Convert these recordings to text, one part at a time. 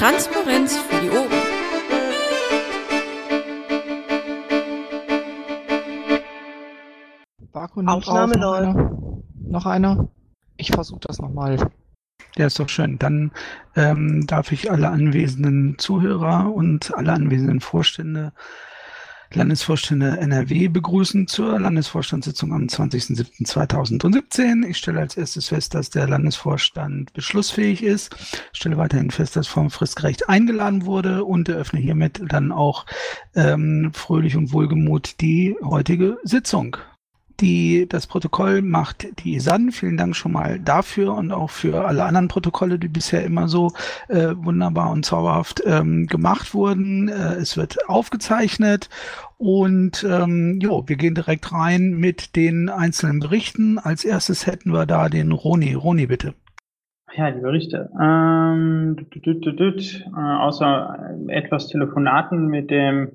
Transparenz für die Ohren. Barco nimmt Aufnahme auf. Noch einer? noch einer? Ich versuche das nochmal. Der ist doch schön. Dann ähm, darf ich alle anwesenden Zuhörer und alle anwesenden Vorstände Landesvorstände NRW begrüßen zur Landesvorstandssitzung am 20.07.2017. Ich stelle als erstes fest, dass der Landesvorstand beschlussfähig ist. Ich stelle weiterhin fest, dass vom fristgerecht eingeladen wurde und eröffne hiermit dann auch ähm, fröhlich und wohlgemut die heutige Sitzung. Die, das Protokoll macht die ISAN. Vielen Dank schon mal dafür und auch für alle anderen Protokolle, die bisher immer so äh, wunderbar und zauberhaft ähm, gemacht wurden. Äh, es wird aufgezeichnet und ähm, jo, wir gehen direkt rein mit den einzelnen Berichten. Als erstes hätten wir da den Roni. Roni, bitte. Ja, die Berichte. Ähm, düt, düt, düt, äh, außer etwas Telefonaten mit dem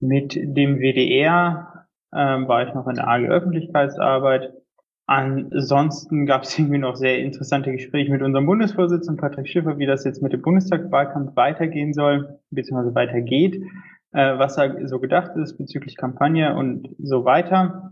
mit dem WDR ähm, war ich noch in der AG Öffentlichkeitsarbeit. Ansonsten gab es irgendwie noch sehr interessante Gespräche mit unserem Bundesvorsitzenden Patrick Schiffer, wie das jetzt mit dem Bundestagswahlkampf weitergehen soll, beziehungsweise weitergeht, äh, was da so gedacht ist bezüglich Kampagne und so weiter.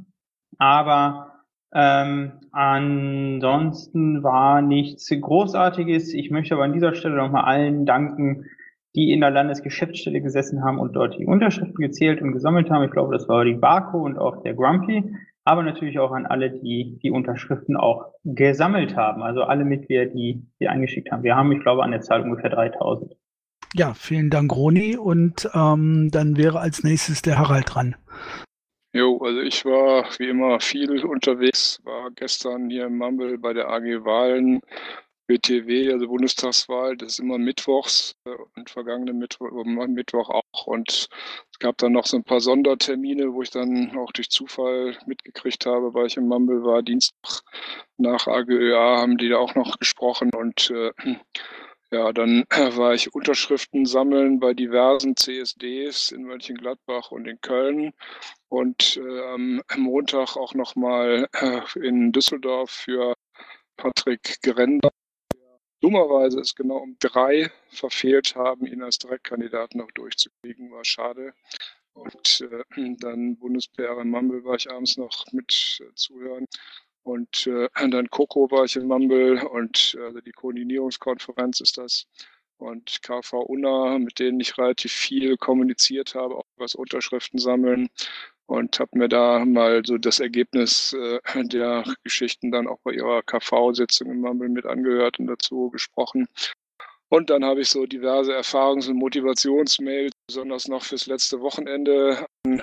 Aber ähm, ansonsten war nichts Großartiges. Ich möchte aber an dieser Stelle nochmal allen danken, die in der Landesgeschäftsstelle gesessen haben und dort die Unterschriften gezählt und gesammelt haben. Ich glaube, das war die Barco und auch der Grumpy, aber natürlich auch an alle, die die Unterschriften auch gesammelt haben. Also alle Mitglieder, die die eingeschickt haben. Wir haben, ich glaube, an der Zahl ungefähr 3000. Ja, vielen Dank, Roni. Und ähm, dann wäre als nächstes der Harald dran. Jo, also ich war wie immer viel unterwegs, war gestern hier im Mumble bei der AG Wahlen BTW, also Bundestagswahl, das ist immer mittwochs äh, und vergangene Mittwoch, Mittwoch auch. Und es gab dann noch so ein paar Sondertermine, wo ich dann auch durch Zufall mitgekriegt habe, weil ich im Mumble war. Dienstag nach AGÖA haben die da auch noch gesprochen und äh, ja, dann war ich Unterschriften sammeln bei diversen CSDs in Mönchengladbach und in Köln und äh, am Montag auch nochmal äh, in Düsseldorf für Patrick Gerender dummerweise es genau um drei verfehlt haben, ihn als Direktkandidaten noch durchzukriegen, war schade. Und äh, dann Bundeswehr in Mumble war ich abends noch mit äh, zuhören. Und äh, dann Coco war ich in Mumble und also die Koordinierungskonferenz ist das. Und KV UNA, mit denen ich relativ viel kommuniziert habe, auch was Unterschriften sammeln und habe mir da mal so das Ergebnis äh, der Geschichten dann auch bei ihrer KV-Sitzung im Mumble mit angehört und dazu gesprochen. Und dann habe ich so diverse Erfahrungs- und Motivationsmails, besonders noch fürs letzte Wochenende, an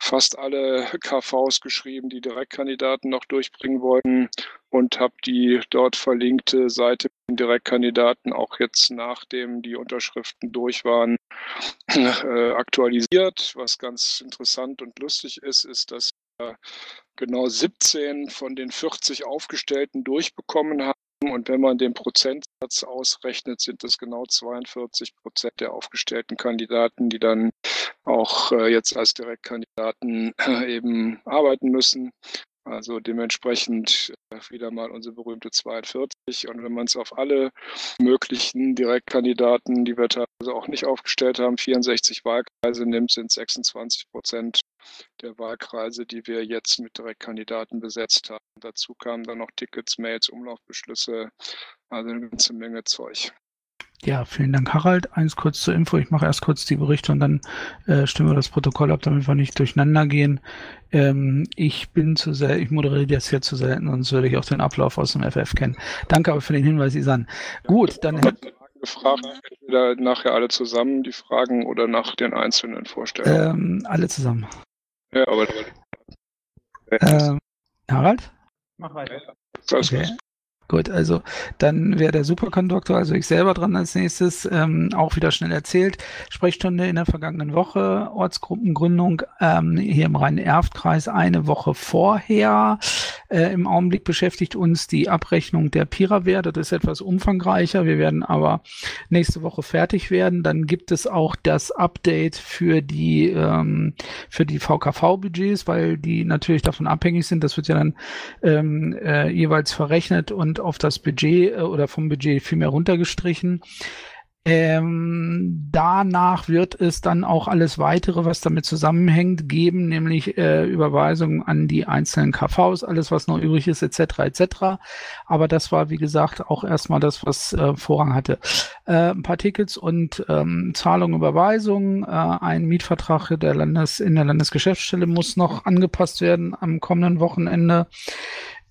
fast alle KVs geschrieben, die Direktkandidaten noch durchbringen wollten und habe die dort verlinkte Seite mit den Direktkandidaten auch jetzt nachdem die Unterschriften durch waren äh, aktualisiert. Was ganz interessant und lustig ist, ist, dass wir genau 17 von den 40 Aufgestellten durchbekommen haben. Und wenn man den Prozentsatz ausrechnet, sind es genau 42 Prozent der aufgestellten Kandidaten, die dann auch äh, jetzt als Direktkandidaten äh, eben arbeiten müssen. Also dementsprechend äh, wieder mal unsere berühmte 42. Und wenn man es auf alle möglichen Direktkandidaten, die wir teilweise auch nicht aufgestellt haben, 64 Wahlkreise nimmt, sind 26 Prozent der Wahlkreise, die wir jetzt mit Direktkandidaten besetzt haben. Dazu kamen dann noch Tickets, Mails, Umlaufbeschlüsse, also eine ganze Menge Zeug. Ja, vielen Dank, Harald. Eins kurz zur Info. Ich mache erst kurz die Berichte und dann äh, stimmen wir das Protokoll ab, damit wir nicht durcheinander gehen. Ähm, ich bin zu selten, ich moderiere das hier zu selten, sonst würde ich auch den Ablauf aus dem FF kennen. Danke aber für den Hinweis, Isan. Gut, dann hätten gefragt, entweder nachher alle zusammen die Fragen oder nach den einzelnen Vorstellungen. Ähm, alle zusammen. Ja, aber. Ähm, Harald? Mach weiter. Okay. Gut, also dann wäre der Superkonduktor, also ich selber dran als nächstes, ähm, auch wieder schnell erzählt. Sprechstunde in der vergangenen Woche, Ortsgruppengründung ähm, hier im Rhein-Erft-Kreis eine Woche vorher. Äh, Im Augenblick beschäftigt uns die Abrechnung der Pirawehr. Das ist etwas umfangreicher. Wir werden aber nächste Woche fertig werden. Dann gibt es auch das Update für die, ähm, für die VKV-Budgets, weil die natürlich davon abhängig sind. Das wird ja dann ähm, äh, jeweils verrechnet und auf das Budget äh, oder vom Budget viel mehr runtergestrichen. Ähm, danach wird es dann auch alles weitere, was damit zusammenhängt, geben, nämlich äh, Überweisungen an die einzelnen KVs, alles was noch übrig ist, etc. etc. Aber das war, wie gesagt, auch erstmal das, was äh, Vorrang hatte. Äh, ein paar Tickets und ähm, Zahlungen, Überweisungen, äh, ein Mietvertrag der Landes in der Landesgeschäftsstelle muss noch angepasst werden am kommenden Wochenende.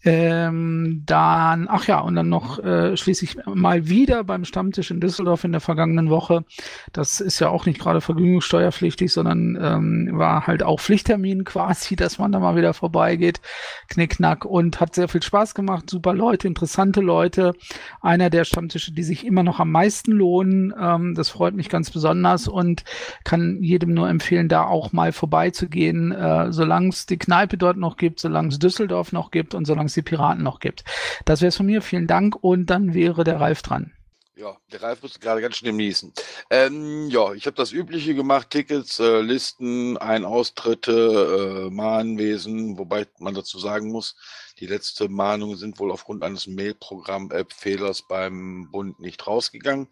Ähm, dann, ach ja, und dann noch äh, schließlich mal wieder beim Stammtisch in Düsseldorf in der vergangenen Woche. Das ist ja auch nicht gerade vergnügungssteuerpflichtig, sondern ähm, war halt auch Pflichttermin quasi, dass man da mal wieder vorbeigeht. Knickknack und hat sehr viel Spaß gemacht. Super Leute, interessante Leute. Einer der Stammtische, die sich immer noch am meisten lohnen. Ähm, das freut mich ganz besonders und kann jedem nur empfehlen, da auch mal vorbeizugehen, äh, solange es die Kneipe dort noch gibt, solange es Düsseldorf noch gibt und solange es die Piraten noch gibt. Das wäre es von mir. Vielen Dank. Und dann wäre der Ralf dran. Ja, der Ralf musste gerade ganz schnell niesen. Ähm, ja, ich habe das Übliche gemacht: Tickets, äh, Listen, Ein-Austritte, äh, Mahnwesen, wobei man dazu sagen muss, die letzte Mahnungen sind wohl aufgrund eines Mailprogramm-App-Fehlers beim Bund nicht rausgegangen.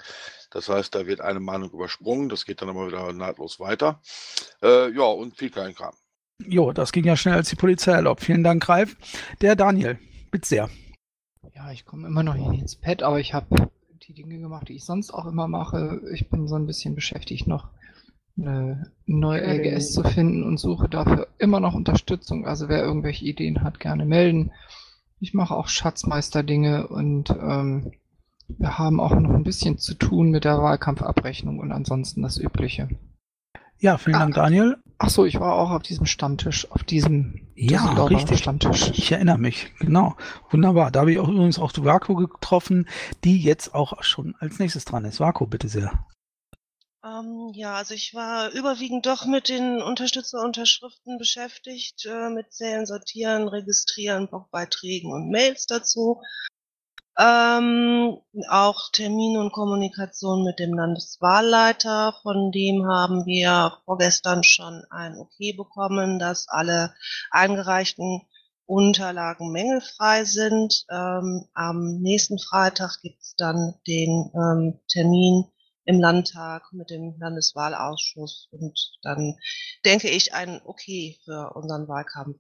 Das heißt, da wird eine Mahnung übersprungen, das geht dann aber wieder nahtlos weiter. Äh, ja, und viel Kleinkram. Jo, das ging ja schnell als die Polizei erlaubt. Vielen Dank, Ralf. Der Daniel, bitte sehr. Ja, ich komme immer noch nicht ins Pad, aber ich habe die Dinge gemacht, die ich sonst auch immer mache. Ich bin so ein bisschen beschäftigt, noch eine neue LGS zu finden und suche dafür immer noch Unterstützung. Also wer irgendwelche Ideen hat, gerne melden. Ich mache auch Schatzmeister-Dinge und ähm, wir haben auch noch ein bisschen zu tun mit der Wahlkampfabrechnung und ansonsten das Übliche. Ja, vielen ah, Dank, Daniel. Ach so, ich war auch auf diesem Stammtisch, auf diesem ja, richtig. Stammtisch. Ich erinnere mich, genau. Wunderbar. Da habe ich auch übrigens auch die Vaku getroffen, die jetzt auch schon als nächstes dran ist. Vaku, bitte sehr. Ähm, ja, also ich war überwiegend doch mit den Unterstützerunterschriften beschäftigt, äh, mit Zählen, Sortieren, Registrieren, Blogbeiträgen und Mails dazu. Ähm, auch Termine und Kommunikation mit dem Landeswahlleiter, von dem haben wir vorgestern schon ein Okay bekommen, dass alle eingereichten Unterlagen mängelfrei sind. Ähm, am nächsten Freitag gibt es dann den ähm, Termin im Landtag mit dem Landeswahlausschuss und dann denke ich ein Okay für unseren Wahlkampf.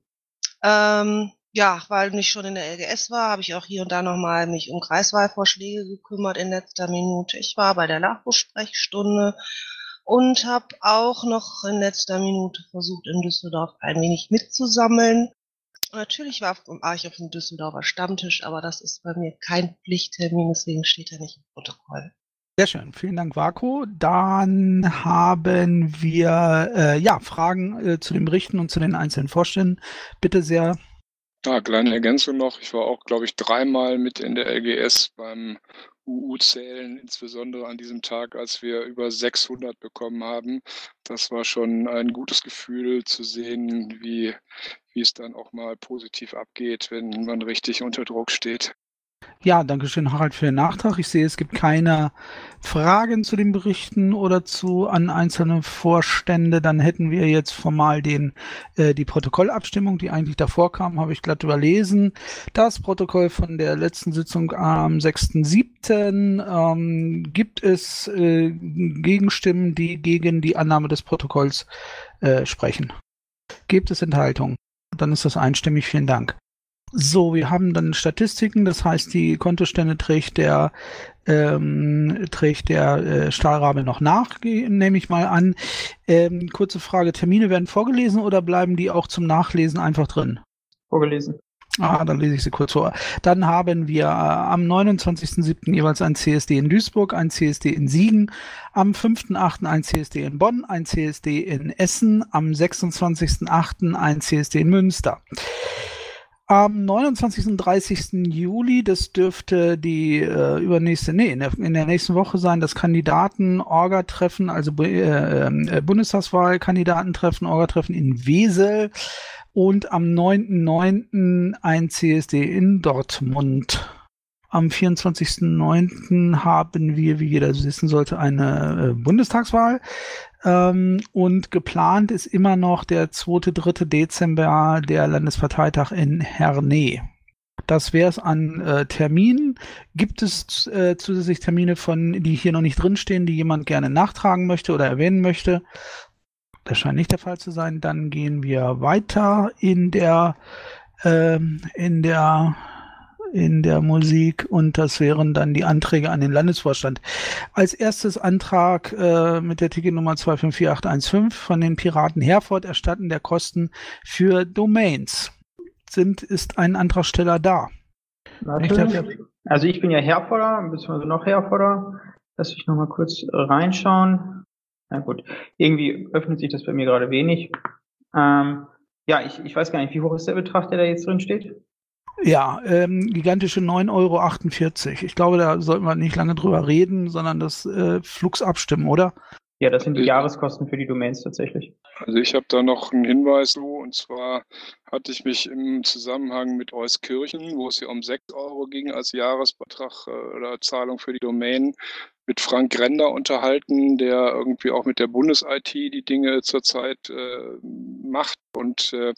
Ähm, ja, weil ich schon in der LGS war, habe ich auch hier und da nochmal mich um Kreiswahlvorschläge gekümmert in letzter Minute. Ich war bei der LAFO-Sprechstunde und habe auch noch in letzter Minute versucht, in Düsseldorf ein wenig mitzusammeln. natürlich war, ich auf dem Düsseldorfer Stammtisch, aber das ist bei mir kein Pflichttermin, deswegen steht er nicht im Protokoll. Sehr schön, vielen Dank, Vako. Dann haben wir äh, ja Fragen äh, zu den Berichten und zu den einzelnen Vorständen. Bitte sehr. Ja, kleine Ergänzung noch. Ich war auch, glaube ich, dreimal mit in der LGS beim UU-Zählen, insbesondere an diesem Tag, als wir über 600 bekommen haben. Das war schon ein gutes Gefühl zu sehen, wie, wie es dann auch mal positiv abgeht, wenn man richtig unter Druck steht. Ja, danke schön, Harald, für den Nachtrag. Ich sehe, es gibt keine Fragen zu den Berichten oder zu an einzelne Vorstände. Dann hätten wir jetzt formal den, äh, die Protokollabstimmung, die eigentlich davor kam, habe ich glatt überlesen. Das Protokoll von der letzten Sitzung am 6.7. Ähm, gibt es äh, Gegenstimmen, die gegen die Annahme des Protokolls äh, sprechen? Gibt es Enthaltungen? Dann ist das einstimmig. Vielen Dank. So, wir haben dann Statistiken, das heißt, die Kontostände trägt der ähm, trägt der äh, Stahlrabe noch nach, nehme ich mal an. Ähm, kurze Frage, Termine werden vorgelesen oder bleiben die auch zum Nachlesen einfach drin? Vorgelesen. Ah, dann lese ich sie kurz vor. Dann haben wir äh, am 29.07. jeweils ein CSD in Duisburg, ein CSD in Siegen, am 5.08. ein CSD in Bonn, ein CSD in Essen, am 26.08. ein CSD in Münster. Am 29. und 30. Juli, das dürfte die äh, übernächste, nee, in der, in der nächsten Woche sein, das Kandidaten-Orga-Treffen, also äh, äh, Bundestagswahl-Kandidatentreffen, Orga-Treffen in Wesel und am 9.9. ein CSD in Dortmund. Am 24.09. haben wir, wie jeder wissen sollte, eine äh, Bundestagswahl. Ähm, und geplant ist immer noch der 2. 3. Dezember der Landesparteitag in Herne. das wäre es an äh, Terminen. Gibt es äh, zusätzlich Termine von, die hier noch nicht drinstehen, die jemand gerne nachtragen möchte oder erwähnen möchte? Das scheint nicht der Fall zu sein. Dann gehen wir weiter in der ähm, in der in der Musik und das wären dann die Anträge an den Landesvorstand. Als erstes Antrag äh, mit der Ticketnummer 254815 von den Piraten Herford erstatten der Kosten für Domains. Sind, ist ein Antragsteller da? Natürlich. Also ich bin ja Herforder, beziehungsweise noch Herforder. Lass ich nochmal kurz reinschauen. Na gut, irgendwie öffnet sich das bei mir gerade wenig. Ähm, ja, ich, ich weiß gar nicht, wie hoch ist der Betrag, der da jetzt drin steht? Ja, ähm, gigantische 9,48 Euro. Ich glaube, da sollten wir nicht lange drüber reden, sondern das äh, Flux abstimmen, oder? Ja, das sind die Jahreskosten für die Domains tatsächlich. Also ich habe da noch einen Hinweis und zwar hatte ich mich im Zusammenhang mit Euskirchen, wo es ja um 6 Euro ging als Jahresbetrag äh, oder Zahlung für die Domain, mit Frank Render unterhalten, der irgendwie auch mit der Bundes-IT die Dinge zurzeit äh, macht. Und äh,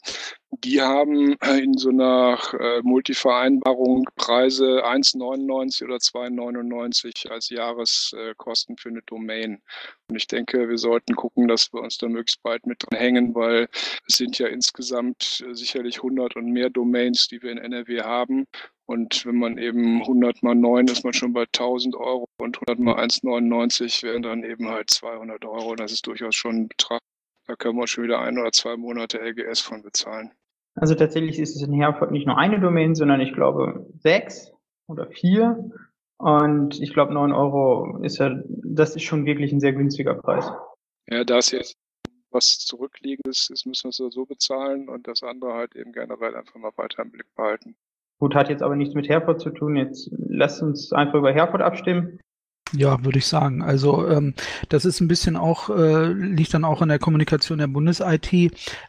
die haben in so einer äh, Multivereinbarung Preise 1,99 oder 2,99 als Jahreskosten für eine Domain. Und ich denke, wir sollten gucken, dass wir uns da möglichst bald mit dran hängen, weil es sind ja insgesamt äh, sicherlich 100 und mehr Domains, die wir in NRW haben. Und wenn man eben 100 mal 9 ist man schon bei 1000 Euro und 100 mal 1,99 wären dann eben halt 200 Euro. Das ist durchaus schon ein Betrag. Da können wir schon wieder ein oder zwei Monate LGS von bezahlen. Also tatsächlich ist es in Herford nicht nur eine Domain, sondern ich glaube sechs oder vier. Und ich glaube 9 Euro ist ja, das ist schon wirklich ein sehr günstiger Preis. Ja, da es jetzt was zurückliegendes ist, müssen wir es so bezahlen und das andere halt eben generell einfach mal weiter im Blick behalten. Gut, hat jetzt aber nichts mit Herford zu tun. Jetzt lasst uns einfach über Herford abstimmen. Ja, würde ich sagen. Also ähm, das ist ein bisschen auch, äh, liegt dann auch in der Kommunikation der Bundes-IT.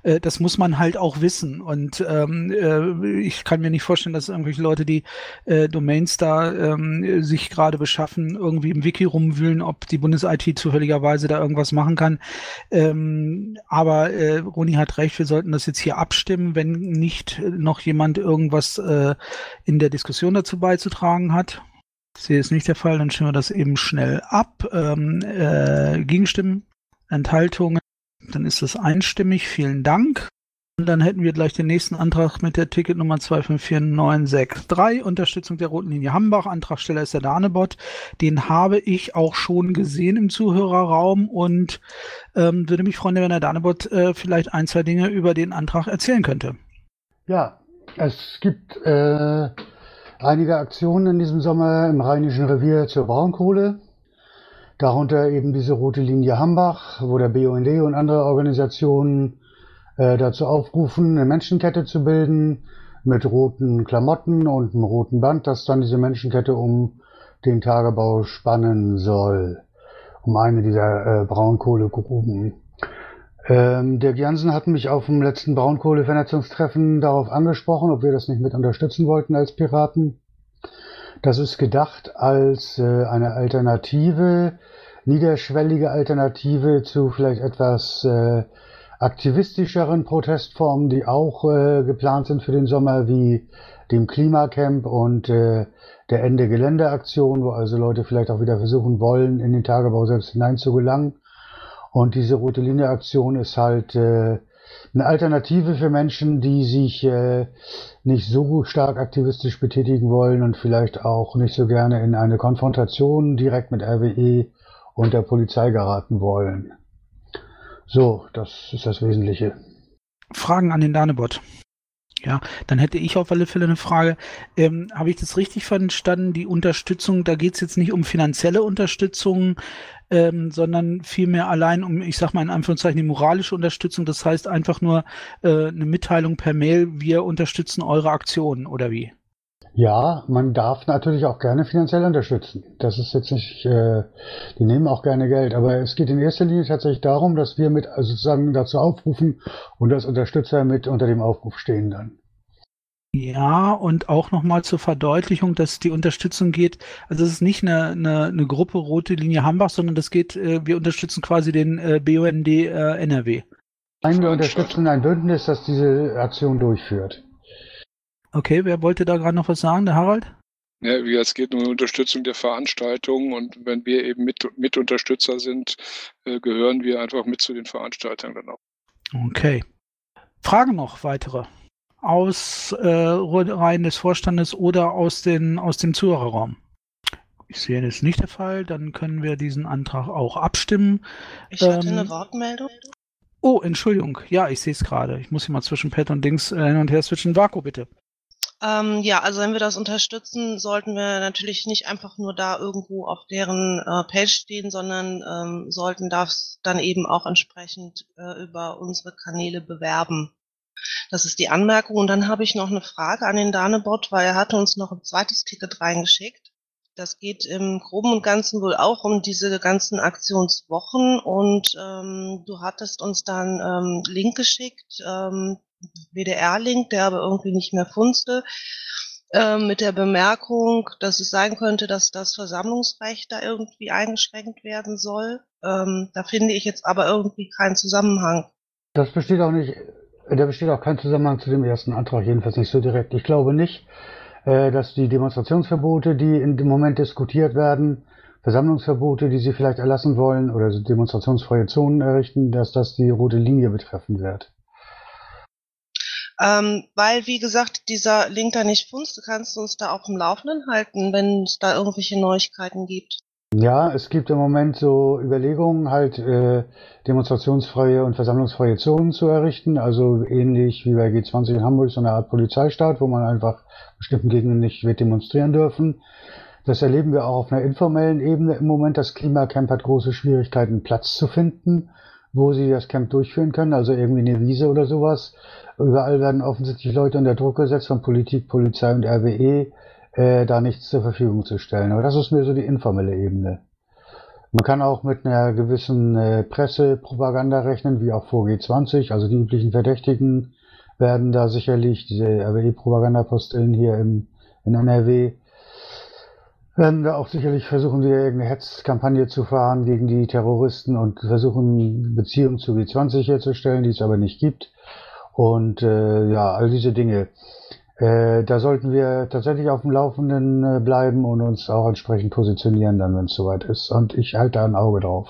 Äh, das muss man halt auch wissen. Und ähm, äh, ich kann mir nicht vorstellen, dass irgendwelche Leute, die äh, Domains da ähm, sich gerade beschaffen, irgendwie im Wiki rumwühlen, ob die Bundes-IT zufälligerweise da irgendwas machen kann. Ähm, aber äh, Roni hat recht, wir sollten das jetzt hier abstimmen, wenn nicht noch jemand irgendwas äh, in der Diskussion dazu beizutragen hat. Ich sehe es nicht der Fall, dann stimmen wir das eben schnell ab. Ähm, äh, Gegenstimmen, Enthaltungen, dann ist das einstimmig. Vielen Dank. Und dann hätten wir gleich den nächsten Antrag mit der Ticketnummer 254963, Unterstützung der Roten Linie Hambach. Antragsteller ist der Danebot. Den habe ich auch schon gesehen im Zuhörerraum und ähm, würde mich freuen, wenn der Danebot äh, vielleicht ein, zwei Dinge über den Antrag erzählen könnte. Ja, es gibt äh, einige Aktionen in diesem Sommer im Rheinischen Revier zur Braunkohle. Darunter eben diese rote Linie Hambach, wo der BUND und andere Organisationen äh, dazu aufrufen, eine Menschenkette zu bilden mit roten Klamotten und einem roten Band, das dann diese Menschenkette um den Tagebau spannen soll, um eine dieser äh, Braunkohlegruben. Ähm, Dirk Jansen hat mich auf dem letzten Braunkohlevernetzungstreffen darauf angesprochen, ob wir das nicht mit unterstützen wollten als Piraten. Das ist gedacht als äh, eine Alternative, niederschwellige Alternative zu vielleicht etwas äh, aktivistischeren Protestformen, die auch äh, geplant sind für den Sommer, wie dem Klimacamp und äh, der Ende Geländeaktion, wo also Leute vielleicht auch wieder versuchen wollen, in den Tagebau selbst hineinzugelangen. Und diese rote Linie Aktion ist halt äh, eine Alternative für Menschen, die sich äh, nicht so stark aktivistisch betätigen wollen und vielleicht auch nicht so gerne in eine Konfrontation direkt mit RWE und der Polizei geraten wollen. So, das ist das Wesentliche. Fragen an den Danebot. Ja, dann hätte ich auf alle Fälle eine Frage. Ähm, Habe ich das richtig verstanden? Die Unterstützung, da geht es jetzt nicht um finanzielle Unterstützung, ähm, sondern vielmehr allein um, ich sag mal in Anführungszeichen, die moralische Unterstützung. Das heißt einfach nur äh, eine Mitteilung per Mail, wir unterstützen eure Aktionen oder wie? Ja, man darf natürlich auch gerne finanziell unterstützen. Das ist jetzt nicht, äh, die nehmen auch gerne Geld, aber es geht in erster Linie tatsächlich darum, dass wir mit also sozusagen dazu aufrufen und dass Unterstützer mit unter dem Aufruf stehen dann. Ja, und auch nochmal zur Verdeutlichung, dass die Unterstützung geht, also es ist nicht eine, eine, eine Gruppe Rote Linie Hambach, sondern das geht, äh, wir unterstützen quasi den äh, BUND äh, NRW. Nein, wir unterstützen ein Bündnis, das diese Aktion durchführt. Okay, wer wollte da gerade noch was sagen? Der Harald? Ja, wie es geht um die Unterstützung der Veranstaltung und wenn wir eben mit, Mitunterstützer sind, äh, gehören wir einfach mit zu den Veranstaltern dann auch. Okay. Fragen noch weitere? Aus äh, Reihen des Vorstandes oder aus, den, aus dem Zuhörerraum? Ich sehe, das ist nicht der Fall. Dann können wir diesen Antrag auch abstimmen. Ich hatte eine Ähm, Wortmeldung. Oh, Entschuldigung. Ja, ich sehe es gerade. Ich muss hier mal zwischen Pad und Dings äh, hin und her switchen. Vaku, bitte. Ähm, ja, also wenn wir das unterstützen, sollten wir natürlich nicht einfach nur da irgendwo auf deren äh, Page stehen, sondern ähm, sollten das dann eben auch entsprechend äh, über unsere Kanäle bewerben. Das ist die Anmerkung. Und dann habe ich noch eine Frage an den Danebot, weil er hatte uns noch ein zweites Ticket reingeschickt. Das geht im Groben und Ganzen wohl auch um diese ganzen Aktionswochen und ähm, du hattest uns dann ähm, Link geschickt, ähm, WDR-Link, der aber irgendwie nicht mehr funzte, ähm, mit der Bemerkung, dass es sein könnte, dass das Versammlungsrecht da irgendwie eingeschränkt werden soll. Ähm, da finde ich jetzt aber irgendwie keinen Zusammenhang. Das besteht auch nicht, da besteht auch kein Zusammenhang zu dem ersten Antrag, jedenfalls nicht so direkt. Ich glaube nicht, äh, dass die Demonstrationsverbote, die in dem Moment diskutiert werden, Versammlungsverbote, die sie vielleicht erlassen wollen, oder demonstrationsfreie Zonen errichten, dass das die rote Linie betreffen wird. Ähm, weil, wie gesagt, dieser Link da nicht funzt, kannst du uns da auch im Laufenden halten, wenn es da irgendwelche Neuigkeiten gibt. Ja, es gibt im Moment so Überlegungen, halt äh, demonstrationsfreie und versammlungsfreie Zonen zu errichten, also ähnlich wie bei G20 in Hamburg, so eine Art Polizeistaat, wo man einfach bestimmten Gegenden nicht wird demonstrieren dürfen. Das erleben wir auch auf einer informellen Ebene im Moment. Das Klimacamp hat große Schwierigkeiten, Platz zu finden, wo sie das Camp durchführen können, also irgendwie eine Wiese oder sowas. Überall werden offensichtlich Leute unter Druck gesetzt von Politik, Polizei und RWE, äh, da nichts zur Verfügung zu stellen. Aber das ist mir so die informelle Ebene. Man kann auch mit einer gewissen äh, Pressepropaganda rechnen, wie auch vor G20. Also die üblichen Verdächtigen werden da sicherlich, diese RWE-Propagandapostillen hier im, in NRW, werden wir auch sicherlich versuchen, wieder irgendeine Hetzkampagne zu fahren gegen die Terroristen und versuchen, Beziehungen zu G20 herzustellen, die es aber nicht gibt. Und äh, ja, all diese Dinge. Äh, da sollten wir tatsächlich auf dem Laufenden äh, bleiben und uns auch entsprechend positionieren, dann, wenn es soweit ist. Und ich halte da ein Auge drauf.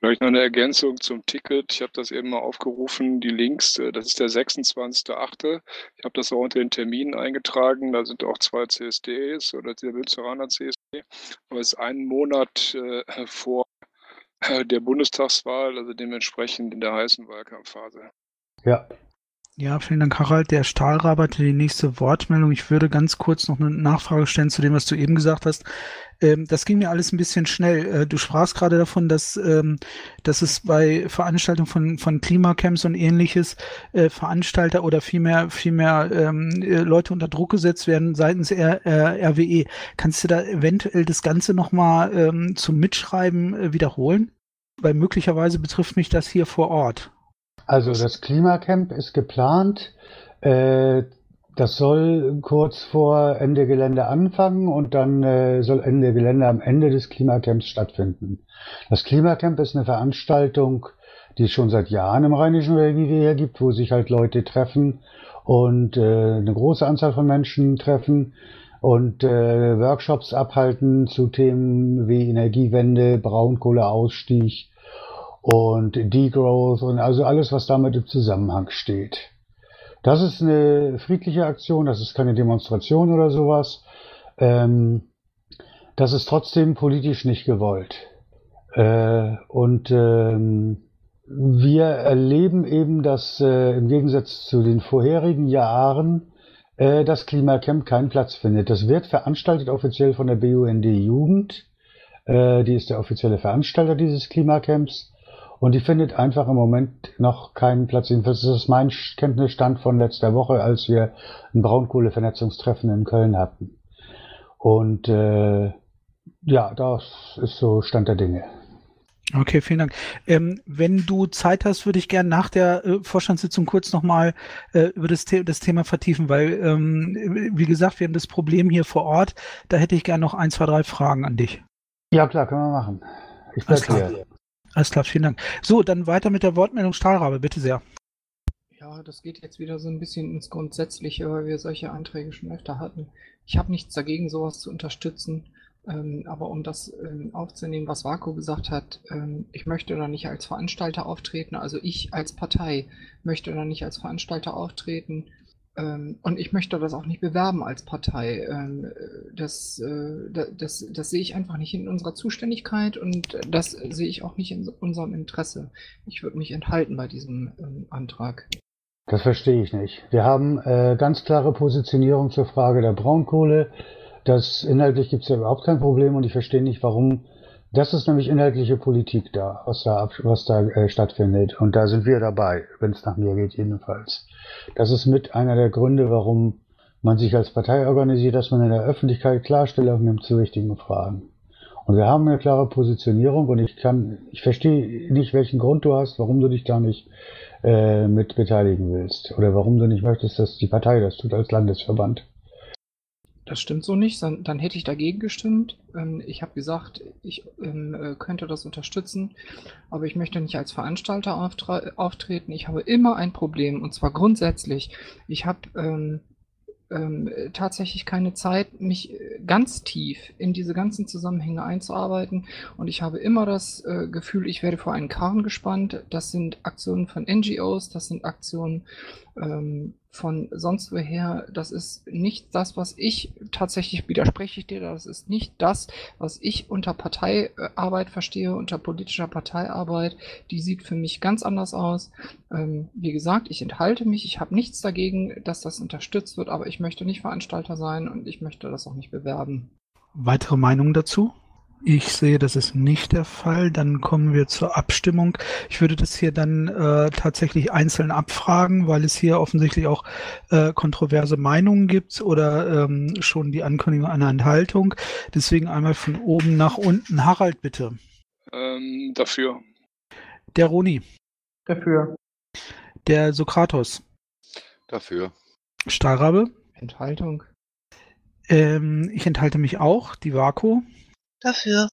Vielleicht noch eine Ergänzung zum Ticket. Ich habe das eben mal aufgerufen, die Links. äh, Das ist der 26.8. Ich habe das auch unter den Terminen eingetragen. Da sind auch zwei CSDs oder der Münsteraner CSD. Aber es ist einen Monat äh, vor äh, der Bundestagswahl, also dementsprechend in der heißen Wahlkampfphase. Ja, Ja, vielen Dank, Harald. Der Stahlraber hatte die nächste Wortmeldung. Ich würde ganz kurz noch eine Nachfrage stellen zu dem, was du eben gesagt hast. Ähm, das ging mir alles ein bisschen schnell. Äh, du sprachst gerade davon, dass, ähm, dass es bei Veranstaltungen von, von Klimacamps und ähnliches äh, Veranstalter oder vielmehr, vielmehr ähm, äh, Leute unter Druck gesetzt werden seitens R, äh, RWE. Kannst du da eventuell das Ganze nochmal ähm, zum Mitschreiben äh, wiederholen? Weil möglicherweise betrifft mich das hier vor Ort. Also das Klimacamp ist geplant. Äh, das soll kurz vor Ende Gelände anfangen und dann äh, soll Ende Gelände am Ende des Klimacamps stattfinden. Das Klimacamp ist eine Veranstaltung, die es schon seit Jahren im Rheinischen Revier gibt, wo sich halt Leute treffen und äh, eine große Anzahl von Menschen treffen und äh, Workshops abhalten zu Themen wie Energiewende, Braunkohleausstieg und Degrowth und also alles, was damit im Zusammenhang steht. Das ist eine friedliche Aktion, das ist keine Demonstration oder sowas. Ähm, das ist trotzdem politisch nicht gewollt. Äh, und ähm, wir erleben eben, dass äh, im Gegensatz zu den vorherigen Jahren äh, das Klimacamp keinen Platz findet. Das wird veranstaltet offiziell von der BUND Jugend. Äh, die ist der offizielle Veranstalter dieses Klimacamps. Und die findet einfach im Moment noch keinen Platz. Jedenfalls ist das mein Kenntnisstand von letzter Woche, als wir ein Braunkohlevernetzungstreffen in Köln hatten. Und äh, ja, das ist so Stand der Dinge. Okay, vielen Dank. Ähm, wenn du Zeit hast, würde ich gerne nach der äh, Vorstandssitzung kurz nochmal äh, über das, The das Thema vertiefen, weil, ähm, wie gesagt, wir haben das Problem hier vor Ort. Da hätte ich gerne noch ein, zwei, drei Fragen an dich. Ja, klar, können wir machen. Ich bleib Alles klar. hier. Alles klar, vielen Dank. So, dann weiter mit der Wortmeldung Stahlrabe, bitte sehr. Ja, das geht jetzt wieder so ein bisschen ins Grundsätzliche, weil wir solche Einträge schon öfter hatten. Ich habe nichts dagegen, sowas zu unterstützen. Ähm, aber um das ähm, aufzunehmen, was Vako gesagt hat, ähm, ich möchte da nicht als Veranstalter auftreten, also ich als Partei möchte da nicht als Veranstalter auftreten und ich möchte das auch nicht bewerben als Partei. Ähm, das, äh, das, das sehe ich einfach nicht in unserer Zuständigkeit und das sehe ich auch nicht in unserem Interesse. Ich würde mich enthalten bei diesem ähm, Antrag. Das verstehe ich nicht. Wir haben äh, ganz klare Positionierung zur Frage der Braunkohle. Das inhaltlich gibt es ja überhaupt kein Problem und ich verstehe nicht, warum. Das ist nämlich inhaltliche Politik da, was da, was da äh, stattfindet. Und da sind wir dabei, wenn es nach mir geht, jedenfalls. Das ist mit einer der Gründe, warum man sich als Partei organisiert, dass man in der Öffentlichkeit Klarstellung nimmt zu wichtigen Fragen. Und wir haben eine klare Positionierung und ich kann, ich verstehe nicht, welchen Grund du hast, warum du dich da nicht äh, mit beteiligen willst oder warum du nicht möchtest, dass die Partei das tut als Landesverband. Das stimmt so nicht, dann, dann hätte ich dagegen gestimmt. Ähm, ich habe gesagt, ich ähm, äh, könnte das unterstützen, aber ich möchte nicht als Veranstalter auftreten. Ich habe immer ein Problem und zwar grundsätzlich. Ich habe ähm, ähm, tatsächlich keine Zeit, mich äh, ganz tief in diese ganzen Zusammenhänge einzuarbeiten. Und ich habe immer das äh, Gefühl, ich werde vor einen Karren gespannt. Das sind Aktionen von NGOs, das sind Aktionen ähm, von sonst woher, das ist nicht das, was ich tatsächlich widerspreche ich dir, das ist nicht das, was ich unter Parteiarbeit verstehe, unter politischer Parteiarbeit. Die sieht für mich ganz anders aus. Ähm, wie gesagt, ich enthalte mich, ich habe nichts dagegen, dass das unterstützt wird, aber ich möchte nicht Veranstalter sein und ich möchte das auch nicht bewerben. Weitere Meinungen dazu? Ich sehe, das ist nicht der Fall. Dann kommen wir zur Abstimmung. Ich würde das hier dann äh, tatsächlich einzeln abfragen, weil es hier offensichtlich auch äh, kontroverse Meinungen gibt oder ähm, schon die Ankündigung einer Enthaltung. Deswegen einmal von oben nach unten. Harald, bitte. Ähm, dafür. Der Roni. Dafür. Der Sokratos. Dafür. Stahlrabe. Enthaltung. Ähm, ich enthalte mich auch. Die Vako. Dafür.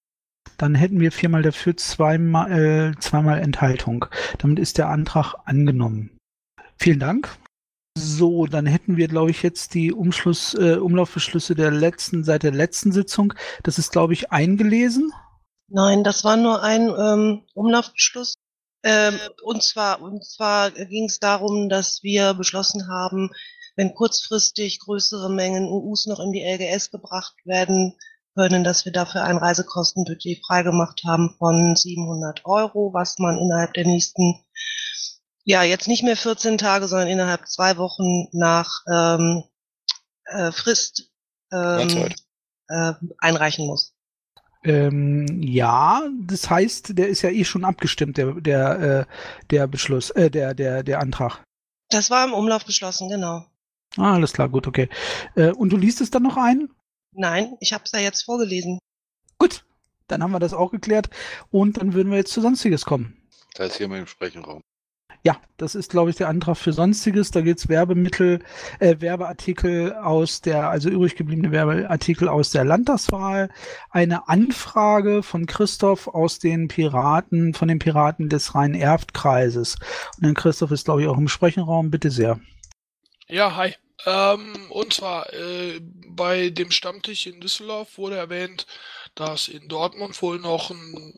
Dann hätten wir viermal dafür, zweimal, äh, zweimal Enthaltung. Damit ist der Antrag angenommen. Vielen Dank. So, dann hätten wir, glaube ich, jetzt die Umschluss, äh, Umlaufbeschlüsse der letzten, seit der letzten Sitzung. Das ist, glaube ich, eingelesen. Nein, das war nur ein ähm, Umlaufbeschluss. Ähm, und zwar, und zwar ging es darum, dass wir beschlossen haben, wenn kurzfristig größere Mengen UUs noch in die LGS gebracht werden können, dass wir dafür ein Reisekostenbudget freigemacht haben von 700 Euro, was man innerhalb der nächsten, ja, jetzt nicht mehr 14 Tage, sondern innerhalb zwei Wochen nach ähm, äh, Frist ähm, äh, einreichen muss. Ähm, ja, das heißt, der ist ja eh schon abgestimmt, der, der, äh, der Beschluss, äh, der, der, der Antrag. Das war im Umlauf beschlossen, genau. Ah, alles klar, gut, okay. Äh, und du liest es dann noch ein? Nein, ich habe es ja jetzt vorgelesen. Gut, dann haben wir das auch geklärt und dann würden wir jetzt zu Sonstiges kommen. Da ist hier mal im Sprechenraum. Ja, das ist, glaube ich, der Antrag für Sonstiges. Da geht es Werbemittel, äh, Werbeartikel aus der, also übrig gebliebene Werbeartikel aus der Landtagswahl. Eine Anfrage von Christoph aus den Piraten, von den Piraten des Rhein-Erft-Kreises. Und dann Christoph ist, glaube ich, auch im Sprechenraum. Bitte sehr. Ja, hi. Ähm, und zwar äh, bei dem Stammtisch in Düsseldorf wurde erwähnt, dass in Dortmund wohl noch ein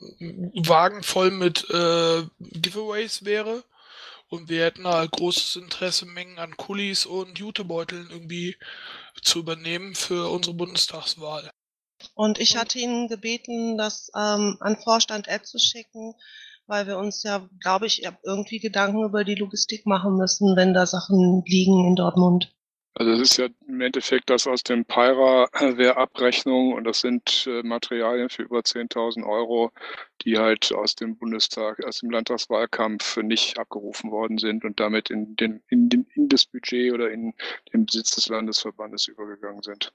Wagen voll mit äh, Giveaways wäre. Und wir hätten halt großes Interesse, Mengen an Kulis und Jutebeuteln irgendwie zu übernehmen für unsere Bundestagswahl. Und ich hatte ihn gebeten, das ähm, an Vorstand App zu schicken, weil wir uns ja, glaube ich, irgendwie Gedanken über die Logistik machen müssen, wenn da Sachen liegen in Dortmund. Also es ist ja im Endeffekt das aus dem Pyra-Wehrabrechnung und das sind äh, Materialien für über 10.000 Euro, die halt aus dem Bundestag, aus dem Landtagswahlkampf nicht abgerufen worden sind und damit in, den, in, den, in das Budget oder in den Besitz des Landesverbandes übergegangen sind.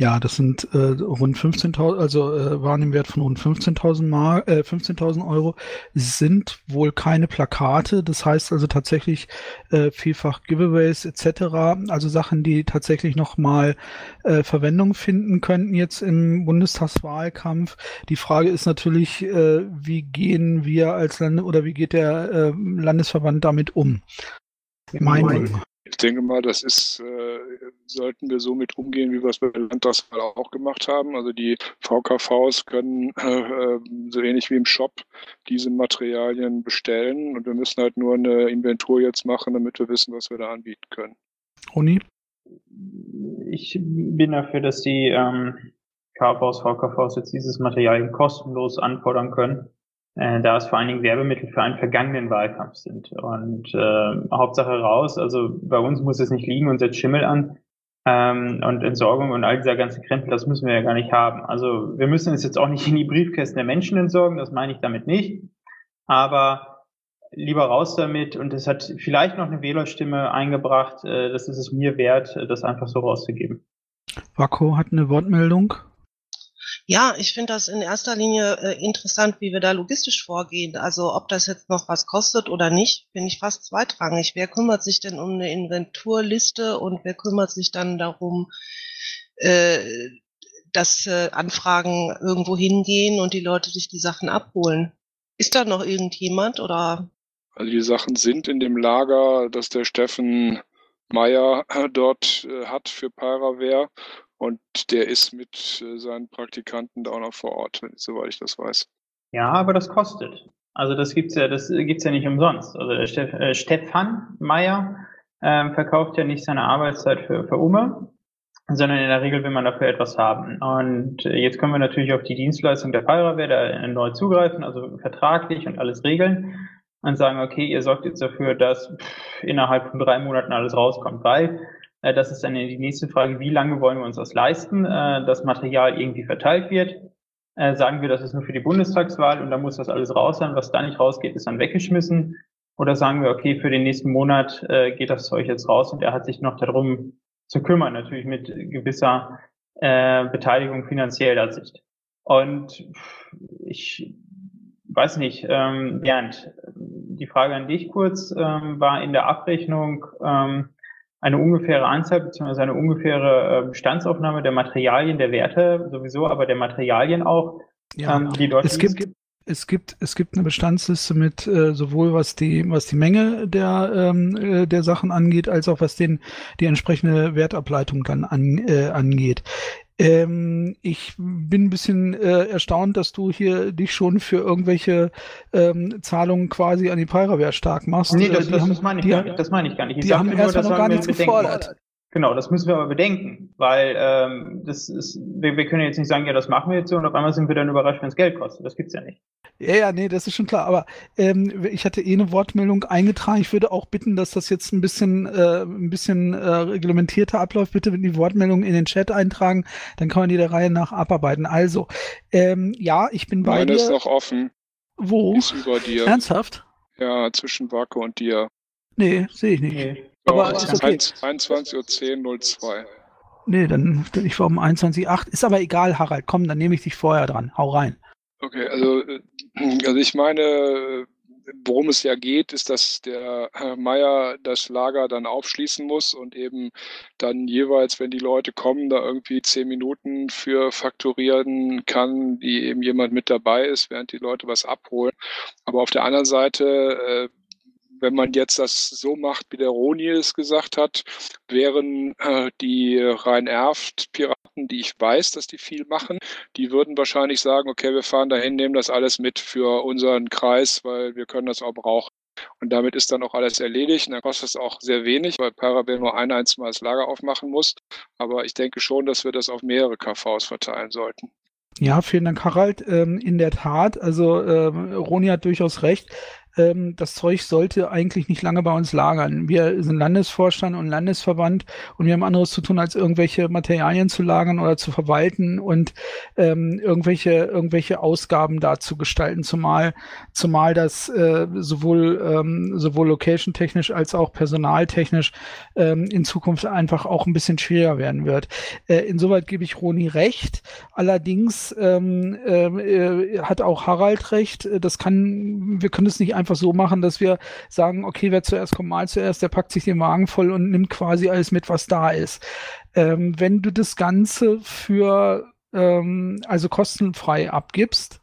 Ja, das sind äh, rund 15.000, also äh, waren im Wert von rund 15.000 Mar äh, 15.000 Euro. Sind wohl keine Plakate, das heißt also tatsächlich äh, vielfach Giveaways etc. Also Sachen, die tatsächlich nochmal äh, Verwendung finden könnten jetzt im Bundestagswahlkampf. Die Frage ist natürlich, äh, wie gehen wir als Land oder wie geht der äh, Landesverband damit um? Meinung. Ich denke mal, das ist, äh, sollten wir so mit umgehen, wie wir es bei der Landtagswahl auch gemacht haben. Also die VKVs können äh, äh, so ähnlich wie im Shop diese Materialien bestellen und wir müssen halt nur eine Inventur jetzt machen, damit wir wissen, was wir da anbieten können. Uni? Ich bin dafür, dass die ähm, KVs, VKVs jetzt dieses Material kostenlos anfordern können äh, da es vor allen Dingen Werbemittel für einen vergangenen Wahlkampf sind. Und äh, Hauptsache raus, also bei uns muss es nicht liegen und setzt Schimmel an. Ähm, und Entsorgung und all dieser ganze Krempel, das müssen wir ja gar nicht haben. Also wir müssen es jetzt auch nicht in die Briefkästen der Menschen entsorgen, das meine ich damit nicht. Aber lieber raus damit und es hat vielleicht noch eine Wählerstimme eingebracht, äh, das ist es mir wert, das einfach so rauszugeben. Wacko hat eine Wortmeldung. Ja, ich finde das in erster Linie äh, interessant, wie wir da logistisch vorgehen. Also ob das jetzt noch was kostet oder nicht, finde ich fast zweitrangig. Wer kümmert sich denn um eine Inventurliste und wer kümmert sich dann darum, äh, dass äh, Anfragen irgendwo hingehen und die Leute sich die Sachen abholen? Ist da noch irgendjemand oder? Also die Sachen sind in dem Lager, das der Steffen Meyer äh, dort äh, hat für Paraware und der ist mit äh, seinen Praktikanten da auch noch vor Ort, soweit ich das weiß. Ja, aber das kostet. Also das gibt's ja, das gibt's ja nicht umsonst. Also Steff, äh, Stefan Meyer äh, verkauft ja nicht seine Arbeitszeit für, für Ume, sondern in der Regel will man dafür etwas haben. Und äh, jetzt können wir natürlich auf die Dienstleistung der Feuerwehr da neu zugreifen, also vertraglich und alles regeln und sagen, okay, ihr sorgt jetzt dafür, dass pff, innerhalb von drei Monaten alles rauskommt, weil äh, das ist dann die nächste Frage, wie lange wollen wir uns das leisten, äh, dass Material irgendwie verteilt wird. Äh, sagen wir, das ist nur für die Bundestagswahl und da muss das alles raus sein. Was da nicht rausgeht, ist dann weggeschmissen. Oder sagen wir, okay, für den nächsten Monat geht das Zeug jetzt raus und er hat sich noch darum zu kümmern, natürlich mit gewisser Beteiligung finanzieller Sicht. Und ich weiß nicht, ähm, Bernd, die Frage an dich kurz ähm, war in der Abrechnung, ähm, eine ungefähre Anzahl bzw. eine ungefähre äh, Bestandsaufnahme der Materialien, der Werte sowieso, aber der Materialien auch, ja, ähm, die dort es gibt, es gibt es gibt eine Bestandsliste mit äh, sowohl was die was die Menge der ähm, äh, der Sachen angeht als auch was den die entsprechende Wertableitung dann an, äh, angeht. Ähm, ich bin ein bisschen äh, erstaunt, dass du hier dich schon für irgendwelche ähm, Zahlungen quasi an die Feuerwehr stark machst. Nee, das, äh, das, haben, das, meine, ich gar nicht, das meine ich gar nicht. Ich die haben erstmal noch gar nichts gefordert. Genau, das müssen wir aber bedenken, weil ähm, das ist, wir, wir können jetzt nicht sagen, ja, das machen wir jetzt so und auf einmal sind wir dann überrascht, wenn es Geld kostet. Das gibt's ja nicht. Ja, ja, nee, das ist schon klar. Aber ähm, ich hatte eh eine Wortmeldung eingetragen. Ich würde auch bitten, dass das jetzt ein bisschen, äh, ein bisschen äh, reglementierter abläuft. Bitte die Wortmeldung in den Chat eintragen, dann kann man die der Reihe nach abarbeiten. Also, ähm, ja, ich bin bei Meine dir. ist noch offen. Wo? Ist über dir. Ernsthaft? Ja, zwischen Wacke und dir. Nee, sehe ich nicht. Nee. Aber ist okay. 21.10.02. Uhr. Nee, dann, ich war um 21.08 Ist aber egal, Harald. Komm, dann nehme ich dich vorher dran. Hau rein. Okay, also, äh, also ich meine, worum es ja geht, ist, dass der Herr Meier das Lager dann aufschließen muss und eben dann jeweils, wenn die Leute kommen, da irgendwie zehn Minuten für fakturieren kann, die eben jemand mit dabei ist, während die Leute was abholen. Aber auf der anderen Seite äh, wenn man jetzt das so macht, wie der Roni es gesagt hat, wären äh, die Rhein-Erft-Piraten, die ich weiß, dass die viel machen, die würden wahrscheinlich sagen, okay, wir fahren dahin, nehmen das alles mit für unseren Kreis, weil wir können das auch brauchen. Und damit ist dann auch alles erledigt. Und dann kostet es auch sehr wenig, weil Paravel nur ein einziges Mal das Lager aufmachen muss. Aber ich denke schon, dass wir das auf mehrere KVs verteilen sollten. Ja, vielen Dank, Harald. Ähm, in der Tat, also ähm, Roni hat durchaus recht ähm, das Zeug sollte eigentlich nicht lange bei uns lagern. Wir sind Landesvorstand und Landesverband und wir haben anderes zu tun, als irgendwelche Materialien zu lagern oder zu verwalten und ähm, irgendwelche, irgendwelche Ausgaben da zu gestalten, zumal, zumal das äh, sowohl, ähm, sowohl location-technisch als auch personaltechnisch ähm, in Zukunft einfach auch ein bisschen schwieriger werden wird. Äh, insoweit gebe ich Roni recht. Allerdings ähm, äh, hat auch Harald recht. Das kann, wir können es nicht einfach einfach so machen, dass wir sagen, okay, wer zuerst kommt, mal zuerst, der packt sich den Wagen voll und nimmt quasi alles mit, was da ist. Ähm, wenn du das Ganze für, ähm, also kostenfrei abgibst,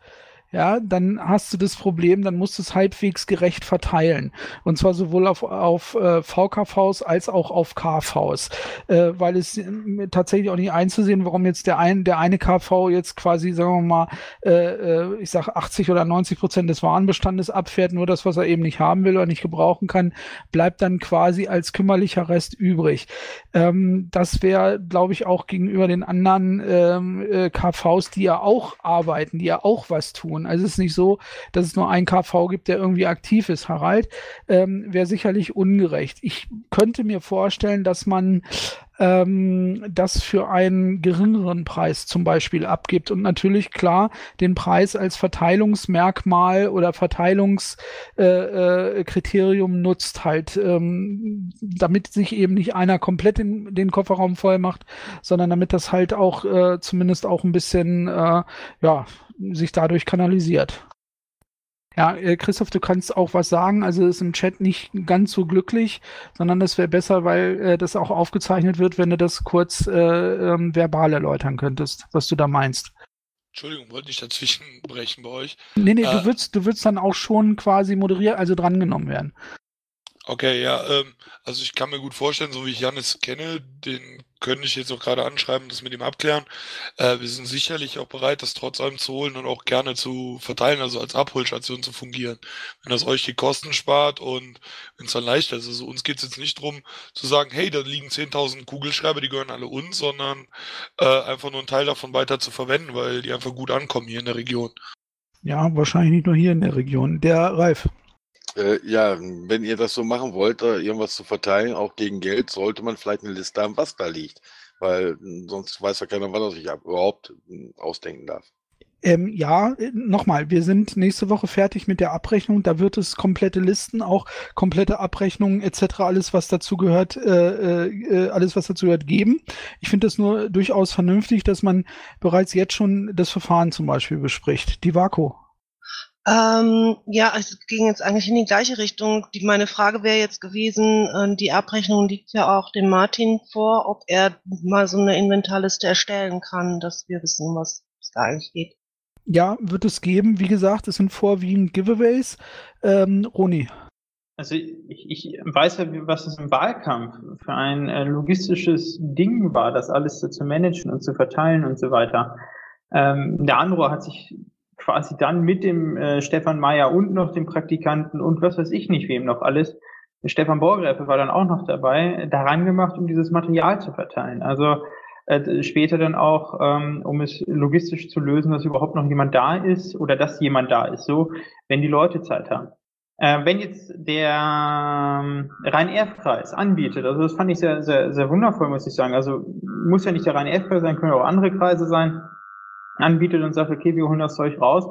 ja, dann hast du das Problem, dann musst du es halbwegs gerecht verteilen. Und zwar sowohl auf, auf äh, VKVs als auch auf KVs. Äh, weil es äh, tatsächlich auch nicht einzusehen, warum jetzt der, ein, der eine KV jetzt quasi, sagen wir mal, äh, äh ich sage 80 oder 90 Prozent des Warenbestandes abfährt, nur das, was er eben nicht haben will oder nicht gebrauchen kann, bleibt dann quasi als kümmerlicher Rest übrig. Ähm, das wäre, glaube ich, auch gegenüber den anderen ähm, äh, KVs, die ja auch arbeiten, die ja auch was tun. Also es ist nicht so, dass es nur ein KV gibt, der irgendwie aktiv ist, Harald, ähm, wäre sicherlich ungerecht. Ich könnte mir vorstellen, dass man ähm, das für einen geringeren Preis zum Beispiel abgibt und natürlich klar den Preis als Verteilungsmerkmal oder Verteilungskriterium äh, äh, nutzt halt, ähm, damit sich eben nicht einer komplett in, den Kofferraum voll macht, sondern damit das halt auch äh, zumindest auch ein bisschen äh, ja sich dadurch kanalisiert. Ja, äh, Christoph, du kannst auch was sagen. Also ist im Chat nicht ganz so glücklich, sondern das wäre besser, weil äh, das auch aufgezeichnet wird, wenn du das kurz äh, ähm, verbal erläutern könntest, was du da meinst. Entschuldigung, wollte ich dazwischen brechen bei euch. Nee, nee, äh, du würdest, du würdest dann auch schon quasi moderiert, also drangenommen werden. Okay, ja, ähm, also ich kann mir gut vorstellen, so wie ich Janis kenne, den könnte ich jetzt auch gerade anschreiben, das mit ihm abklären. Äh, wir sind sicherlich auch bereit, das trotz allem zu holen und auch gerne zu verteilen, also als Abholstation zu fungieren. Wenn das euch die Kosten spart und wenn es dann leichter ist. Also uns geht es jetzt nicht drum zu sagen, hey, da liegen 10.000 Kugelschreiber, die gehören alle uns, sondern äh, einfach nur einen Teil davon weiter zu verwenden, weil die einfach gut ankommen hier in der Region. Ja, wahrscheinlich nicht nur hier in der Region. Der Ralf. Äh, ja, wenn ihr das so machen wollt, äh, irgendwas zu verteilen, auch gegen Geld, sollte man vielleicht eine Liste haben, was da liegt. Weil hm, sonst weiß ja keiner, was er sich überhaupt hm, ausdenken darf. Ähm, ja, äh, nochmal, wir sind nächste Woche fertig mit der Abrechnung. Da wird es komplette Listen, auch komplette Abrechnungen etc., alles, was dazu gehört, äh, äh, alles, was dazu gehört, geben. Ich finde es nur durchaus vernünftig, dass man bereits jetzt schon das Verfahren zum Beispiel bespricht. Die Vaku. Ähm, ja, es ging jetzt eigentlich in die gleiche Richtung. Die, meine Frage wäre jetzt gewesen, äh, die Abrechnung liegt ja auch dem Martin vor, ob er mal so eine Inventarliste erstellen kann, dass wir wissen, was es da eigentlich geht. Ja, wird es geben. Wie gesagt, es sind vorwiegend Giveaways. Ähm, Roni. Also ich, ich weiß ja, was es im Wahlkampf für ein äh, logistisches Ding war, das alles so zu managen und zu verteilen und so weiter. Ähm, der Andro hat sich quasi dann mit dem äh, Stefan Meyer und noch dem Praktikanten und was weiß ich nicht wem noch alles, Stefan Borgräfe war dann auch noch dabei, daran gemacht, um dieses Material zu verteilen. Also äh, später dann auch, ähm, um es logistisch zu lösen, dass überhaupt noch jemand da ist oder dass jemand da ist, so, wenn die Leute Zeit haben. Äh, wenn jetzt der ähm, Rhein-Erf-Kreis anbietet, also das fand ich sehr, sehr, sehr wundervoll, muss ich sagen. Also muss ja nicht der Rhein-Erf-Kreis sein, können auch andere Kreise sein anbietet und sagt, okay, wir holen das Zeug raus,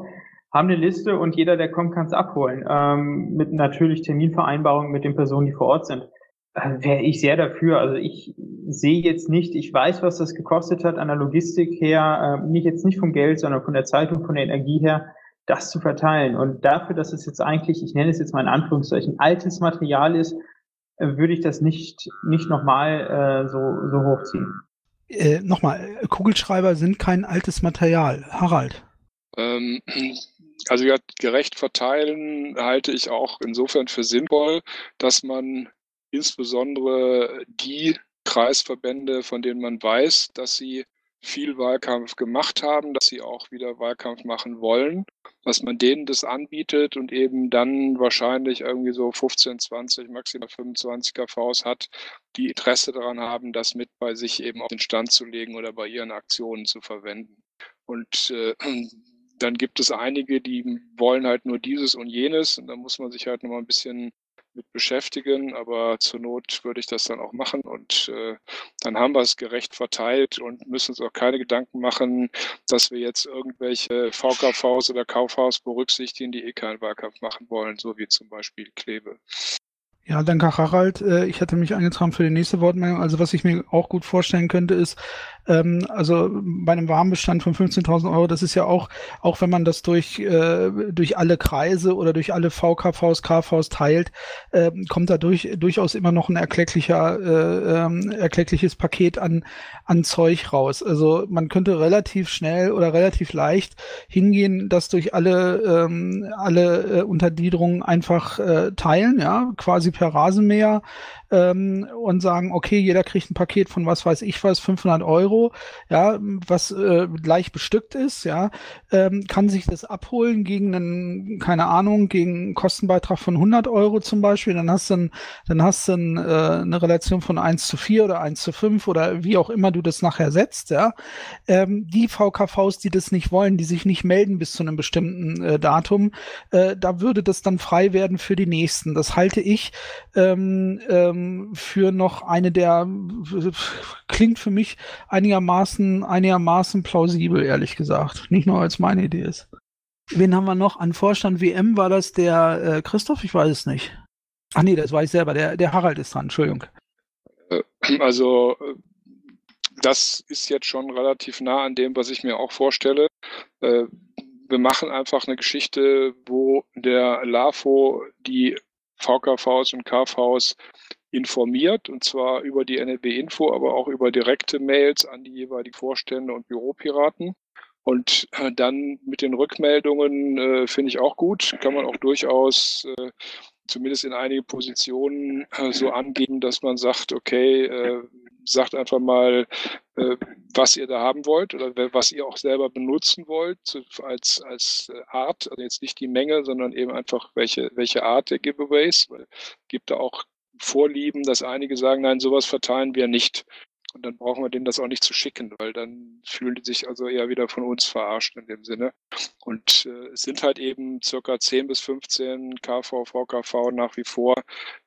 haben eine Liste und jeder, der kommt, kann es abholen. Ähm, mit natürlich Terminvereinbarungen mit den Personen, die vor Ort sind. Äh, Wäre ich sehr dafür. Also ich sehe jetzt nicht, ich weiß, was das gekostet hat an der Logistik her, äh, nicht jetzt nicht vom Geld, sondern von der Zeit und von der Energie her, das zu verteilen. Und dafür, dass es jetzt eigentlich, ich nenne es jetzt mal in Anführungszeichen, altes Material ist, äh, würde ich das nicht, nicht nochmal äh, so, so hochziehen. Äh, Nochmal, Kugelschreiber sind kein altes Material. Harald. Ähm, also ja, gerecht verteilen halte ich auch insofern für sinnvoll, dass man insbesondere die Kreisverbände, von denen man weiß, dass sie viel Wahlkampf gemacht haben, dass sie auch wieder Wahlkampf machen wollen, dass man denen das anbietet und eben dann wahrscheinlich irgendwie so 15, 20, maximal 25 KVs hat, die Interesse daran haben, das mit bei sich eben auf den Stand zu legen oder bei ihren Aktionen zu verwenden. Und äh, dann gibt es einige, die wollen halt nur dieses und jenes und da muss man sich halt nochmal ein bisschen mit beschäftigen, aber zur Not würde ich das dann auch machen und äh, dann haben wir es gerecht verteilt und müssen uns auch keine Gedanken machen, dass wir jetzt irgendwelche VKVs oder Kaufhaus berücksichtigen, die eh keinen Wahlkampf machen wollen, so wie zum Beispiel Klebe. Ja, danke Harald. Äh, ich hatte mich eingetragen für die nächste Wortmeldung. Also was ich mir auch gut vorstellen könnte, ist, Ähm, also bei einem Warmbestand von 15.000 Euro, das ist ja auch, auch wenn man das durch, äh, durch alle Kreise oder durch alle VKVs, KVs teilt, äh, kommt da durch, durchaus immer noch ein erklecklicher, äh, ähm, erkleckliches Paket an, an Zeug raus. Also man könnte relativ schnell oder relativ leicht hingehen, das durch alle, ähm, alle äh, Untergliederungen einfach äh, teilen, ja, quasi per Rasenmäher ähm, und sagen, okay, jeder kriegt ein Paket von was weiß ich was, 500 Euro, ja, was äh, gleich bestückt ist, ja, ähm, kann sich das abholen gegen einen, keine Ahnung, gegen einen Kostenbeitrag von 100 Euro zum Beispiel, dann hast du, ein, dann hast du ein, äh, eine Relation von 1 zu 4 oder 1 zu 5 oder wie auch immer du das nachher setzt, ja. Ähm, die VKVs, die das nicht wollen, die sich nicht melden bis zu einem bestimmten äh, Datum, äh, da würde das dann frei werden für die nächsten. Das halte ich ähm, ähm, für noch eine der klingt für mich einigermaßen einigermaßen plausibel, ehrlich gesagt. Nicht nur als meine Idee ist. Wen haben wir noch an Vorstand WM? War das der äh, Christoph? Ich weiß es nicht. Ach nee, das war ich selber. Der, der Harald ist dran. Entschuldigung. Also das ist jetzt schon relativ nah an dem, was ich mir auch vorstelle. Äh, wir machen einfach eine Geschichte, wo der LAFO die VKVs und KVs informiert, und zwar über die NLB-Info, aber auch über direkte Mails an die jeweiligen Vorstände und Büropiraten. Und äh, dann mit den Rückmeldungen äh, finde ich auch gut, kann man auch durchaus äh, zumindest in einige Positionen äh, so angeben, dass man sagt, okay, äh, sagt einfach mal, äh, was ihr da haben wollt oder was ihr auch selber benutzen wollt als, als Art, also jetzt nicht die Menge, sondern eben einfach welche, welche Art der Giveaways, weil es gibt da auch Vorlieben, dass einige sagen, nein, sowas verteilen wir nicht. Und dann brauchen wir denen das auch nicht zu schicken, weil dann fühlen die sich also eher wieder von uns verarscht in dem Sinne. Und äh, es sind halt eben circa 10 bis 15 KV, VKV nach wie vor,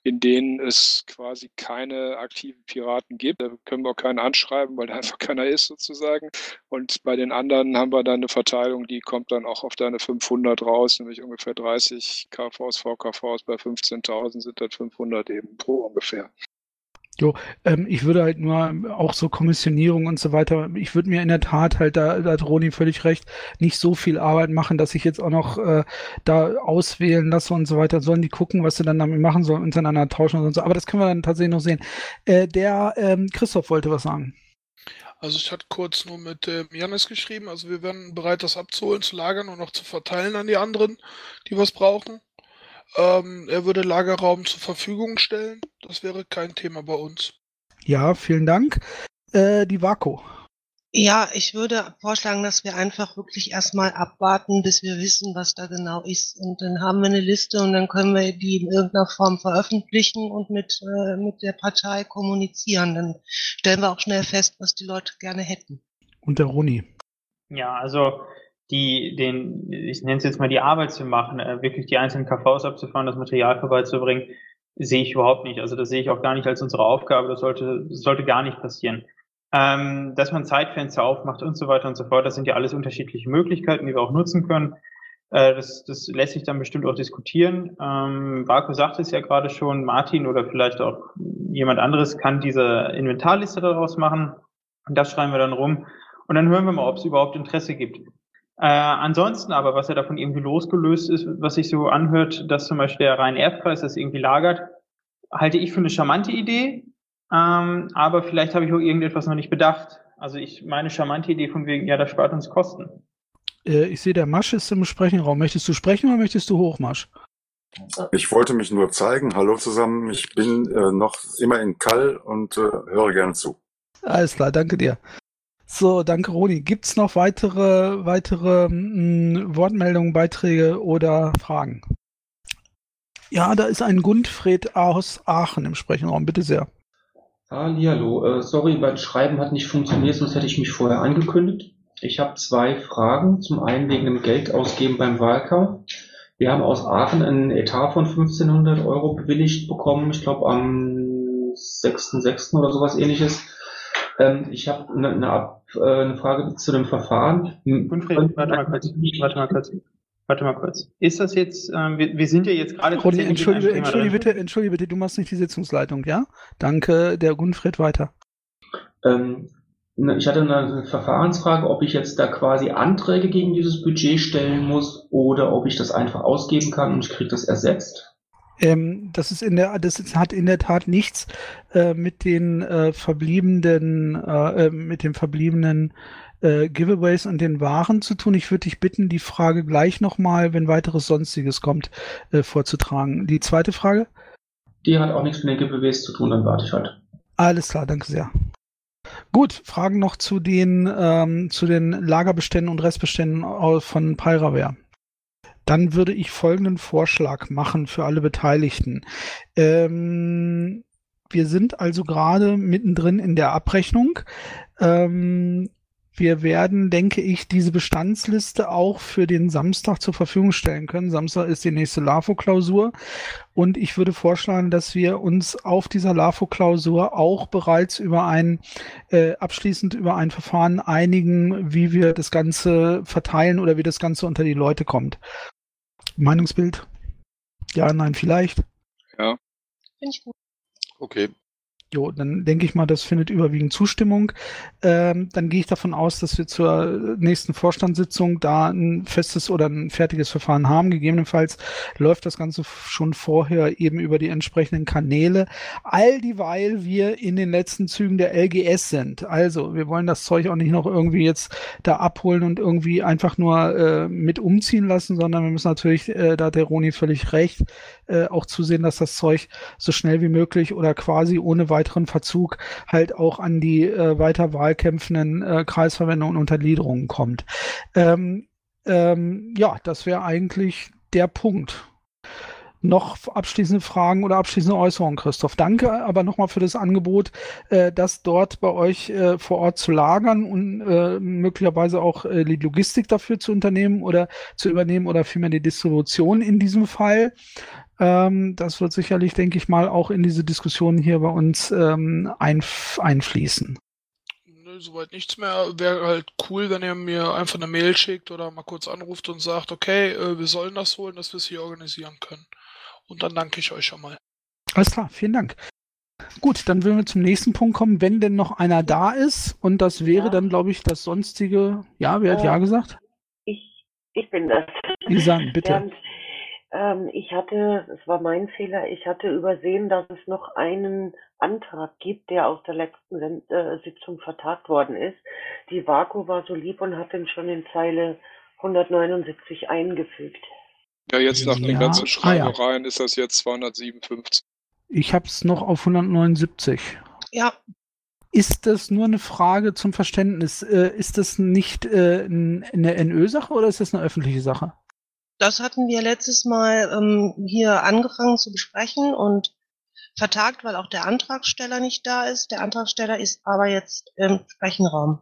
in denen es quasi keine aktiven Piraten gibt. Da können wir auch keinen anschreiben, weil da einfach keiner ist sozusagen. Und bei den anderen haben wir dann eine Verteilung, die kommt dann auch auf deine 500 raus, nämlich ungefähr 30 KVs, VKVs bei 15.000 sind dann 500 eben pro ungefähr. Jo, ähm, ich würde halt nur auch so Kommissionierung und so weiter, ich würde mir in der Tat halt, da, da hat Roni völlig recht, nicht so viel Arbeit machen, dass ich jetzt auch noch äh, da auswählen lasse und so weiter. Sollen die gucken, was sie dann damit machen sollen, untereinander tauschen und so. Aber das können wir dann tatsächlich noch sehen. Äh, der ähm, Christoph wollte was sagen. Also ich hatte kurz nur mit äh, Janis geschrieben, also wir wären bereit, das abzuholen, zu lagern und noch zu verteilen an die anderen, die was brauchen. Ähm, er würde Lagerraum zur Verfügung stellen. Das wäre kein Thema bei uns. Ja, vielen Dank. Äh, die Vako. Ja, ich würde vorschlagen, dass wir einfach wirklich erstmal abwarten, bis wir wissen, was da genau ist. Und dann haben wir eine Liste und dann können wir die in irgendeiner Form veröffentlichen und mit, äh, mit der Partei kommunizieren. Dann stellen wir auch schnell fest, was die Leute gerne hätten. Und der Roni. Ja, also die, den, ich nenne es jetzt mal die Arbeit zu machen, äh, wirklich die einzelnen KVs abzufahren, das Material vorbeizubringen, sehe ich überhaupt nicht. Also das sehe ich auch gar nicht als unsere Aufgabe. Das sollte, das sollte gar nicht passieren. Ähm, dass man Zeitfenster aufmacht und so weiter und so fort, das sind ja alles unterschiedliche Möglichkeiten, die wir auch nutzen können. Äh, das, das lässt sich dann bestimmt auch diskutieren. Ähm, sagt es ja gerade schon, Martin oder vielleicht auch jemand anderes kann diese Inventarliste daraus machen. Und das schreiben wir dann rum. Und dann hören wir mal, ob es überhaupt Interesse gibt. Äh, ansonsten aber, was ja davon irgendwie losgelöst ist, was sich so anhört, dass zum Beispiel der Rhein-Erft-Kreis das irgendwie lagert, halte ich für eine charmante Idee. Ähm, aber vielleicht habe ich auch irgendetwas noch nicht bedacht. Also ich meine charmante Idee von wegen, ja, das spart uns Kosten. Äh, ich sehe, der Masch ist im Sprechenraum. Möchtest du sprechen oder möchtest du hoch, Masch? Ich wollte mich nur zeigen. Hallo zusammen. Ich bin äh, noch immer in Kall und äh, höre gerne zu. Alles klar, danke dir. So, danke Roni. Gibt es noch weitere, weitere mh, Wortmeldungen, Beiträge oder Fragen? Ja, da ist ein Gundfred aus Aachen im Sprechenraum. Bitte sehr. Hallihallo. Äh, sorry, mein Schreiben hat nicht funktioniert, sonst hätte ich mich vorher angekündigt. Ich habe zwei Fragen. Zum einen wegen dem Geldausgeben beim Wahlkampf. Wir haben aus Aachen einen Etat von 1500 Euro bewilligt bekommen. Ich glaube am 6.6. oder sowas ähnliches. Ähm, ich habe eine, eine, äh, eine Frage zu dem Verfahren. Winfried, warte mal kurz. Warte mal kurz. Warte mal kurz. Ist das jetzt, ähm, wir, wir sind ja jetzt gerade... Rudi, entschuldige, entschuldige bitte, entschuldige bitte, du machst nicht die Sitzungsleitung, ja? Danke, der Gunfried weiter. Ähm, ich hatte eine Verfahrensfrage, ob ich jetzt da quasi Anträge gegen dieses Budget stellen muss oder ob ich das einfach ausgeben kann und ich kriege das ersetzt. Ähm, das ist in der, das ist, hat in der Tat nichts äh, mit den äh, verbliebenen, äh, äh mit den verbliebenen äh, Giveaways und den Waren zu tun. Ich würde dich bitten, die Frage gleich nochmal, wenn weiteres Sonstiges kommt, äh, vorzutragen. Die zweite Frage? Die hat auch nichts mit den Giveaways zu tun, dann warte ich halt. Alles klar, danke sehr. Gut, Fragen noch zu den, ähm, zu den Lagerbeständen und Restbeständen von Pyraware. Dann würde ich folgenden Vorschlag machen für alle Beteiligten. Ähm, wir sind also gerade mittendrin in der Abrechnung. Ähm, wir werden, denke ich, diese Bestandsliste auch für den Samstag zur Verfügung stellen können. Samstag ist die nächste LAFO-Klausur. Und ich würde vorschlagen, dass wir uns auf dieser LAFO-Klausur auch bereits über ein, äh, abschließend über ein Verfahren einigen, wie wir das Ganze verteilen oder wie das Ganze unter die Leute kommt. Meinungsbild? Ja, nein, vielleicht. Ja. Finde ich gut. Okay. Jo, dann denke ich mal, das findet überwiegend Zustimmung. Ähm, dann gehe ich davon aus, dass wir zur nächsten Vorstandssitzung da ein festes oder ein fertiges Verfahren haben. Gegebenenfalls läuft das Ganze schon vorher eben über die entsprechenden Kanäle. All dieweil wir in den letzten Zügen der LGS sind. Also, wir wollen das Zeug auch nicht noch irgendwie jetzt da abholen und irgendwie einfach nur äh, mit umziehen lassen, sondern wir müssen natürlich, äh, da hat der Roni völlig recht, äh, auch zusehen, dass das Zeug so schnell wie möglich oder quasi ohne weiteren Verzug halt auch an die äh, weiter wahlkämpfenden äh, Kreisverbände und Untergliederungen kommt. Ähm, ähm, ja, das wäre eigentlich der Punkt. Noch abschließende Fragen oder abschließende Äußerungen, Christoph. Danke aber nochmal für das Angebot, äh, das dort bei euch äh, vor Ort zu lagern und äh, möglicherweise auch äh, die Logistik dafür zu unternehmen oder zu übernehmen oder vielmehr die Distribution in diesem Fall. Ähm, das wird sicherlich, denke ich mal, auch in diese Diskussion hier bei uns ähm, einf einfließen. Nö, soweit nichts mehr. Wäre halt cool, wenn ihr mir einfach eine Mail schickt oder mal kurz anruft und sagt, okay, äh, wir sollen das holen, dass wir es hier organisieren können. Und dann danke ich euch schon mal. Alles klar, vielen Dank. Gut, dann würden wir zum nächsten Punkt kommen, wenn denn noch einer da ist. Und das wäre ja. dann, glaube ich, das sonstige. Ja, wer hat äh, Ja gesagt? Ich, ich bin das. Isan, bitte. Während, ähm, ich hatte, es war mein Fehler, ich hatte übersehen, dass es noch einen Antrag gibt, der aus der letzten äh, Sitzung vertagt worden ist. Die Vaku war so lieb und hat den schon in Zeile 179 eingefügt. Ja, jetzt nach ja. den ganzen Schreibereien ah, ja. ist das jetzt 257. Ich habe es noch auf 179. Ja. Ist das nur eine Frage zum Verständnis? Äh, ist das nicht äh, eine NÖ-Sache oder ist das eine öffentliche Sache? Das hatten wir letztes Mal ähm, hier angefangen zu besprechen und vertagt, weil auch der Antragsteller nicht da ist. Der Antragsteller ist aber jetzt im Sprechenraum.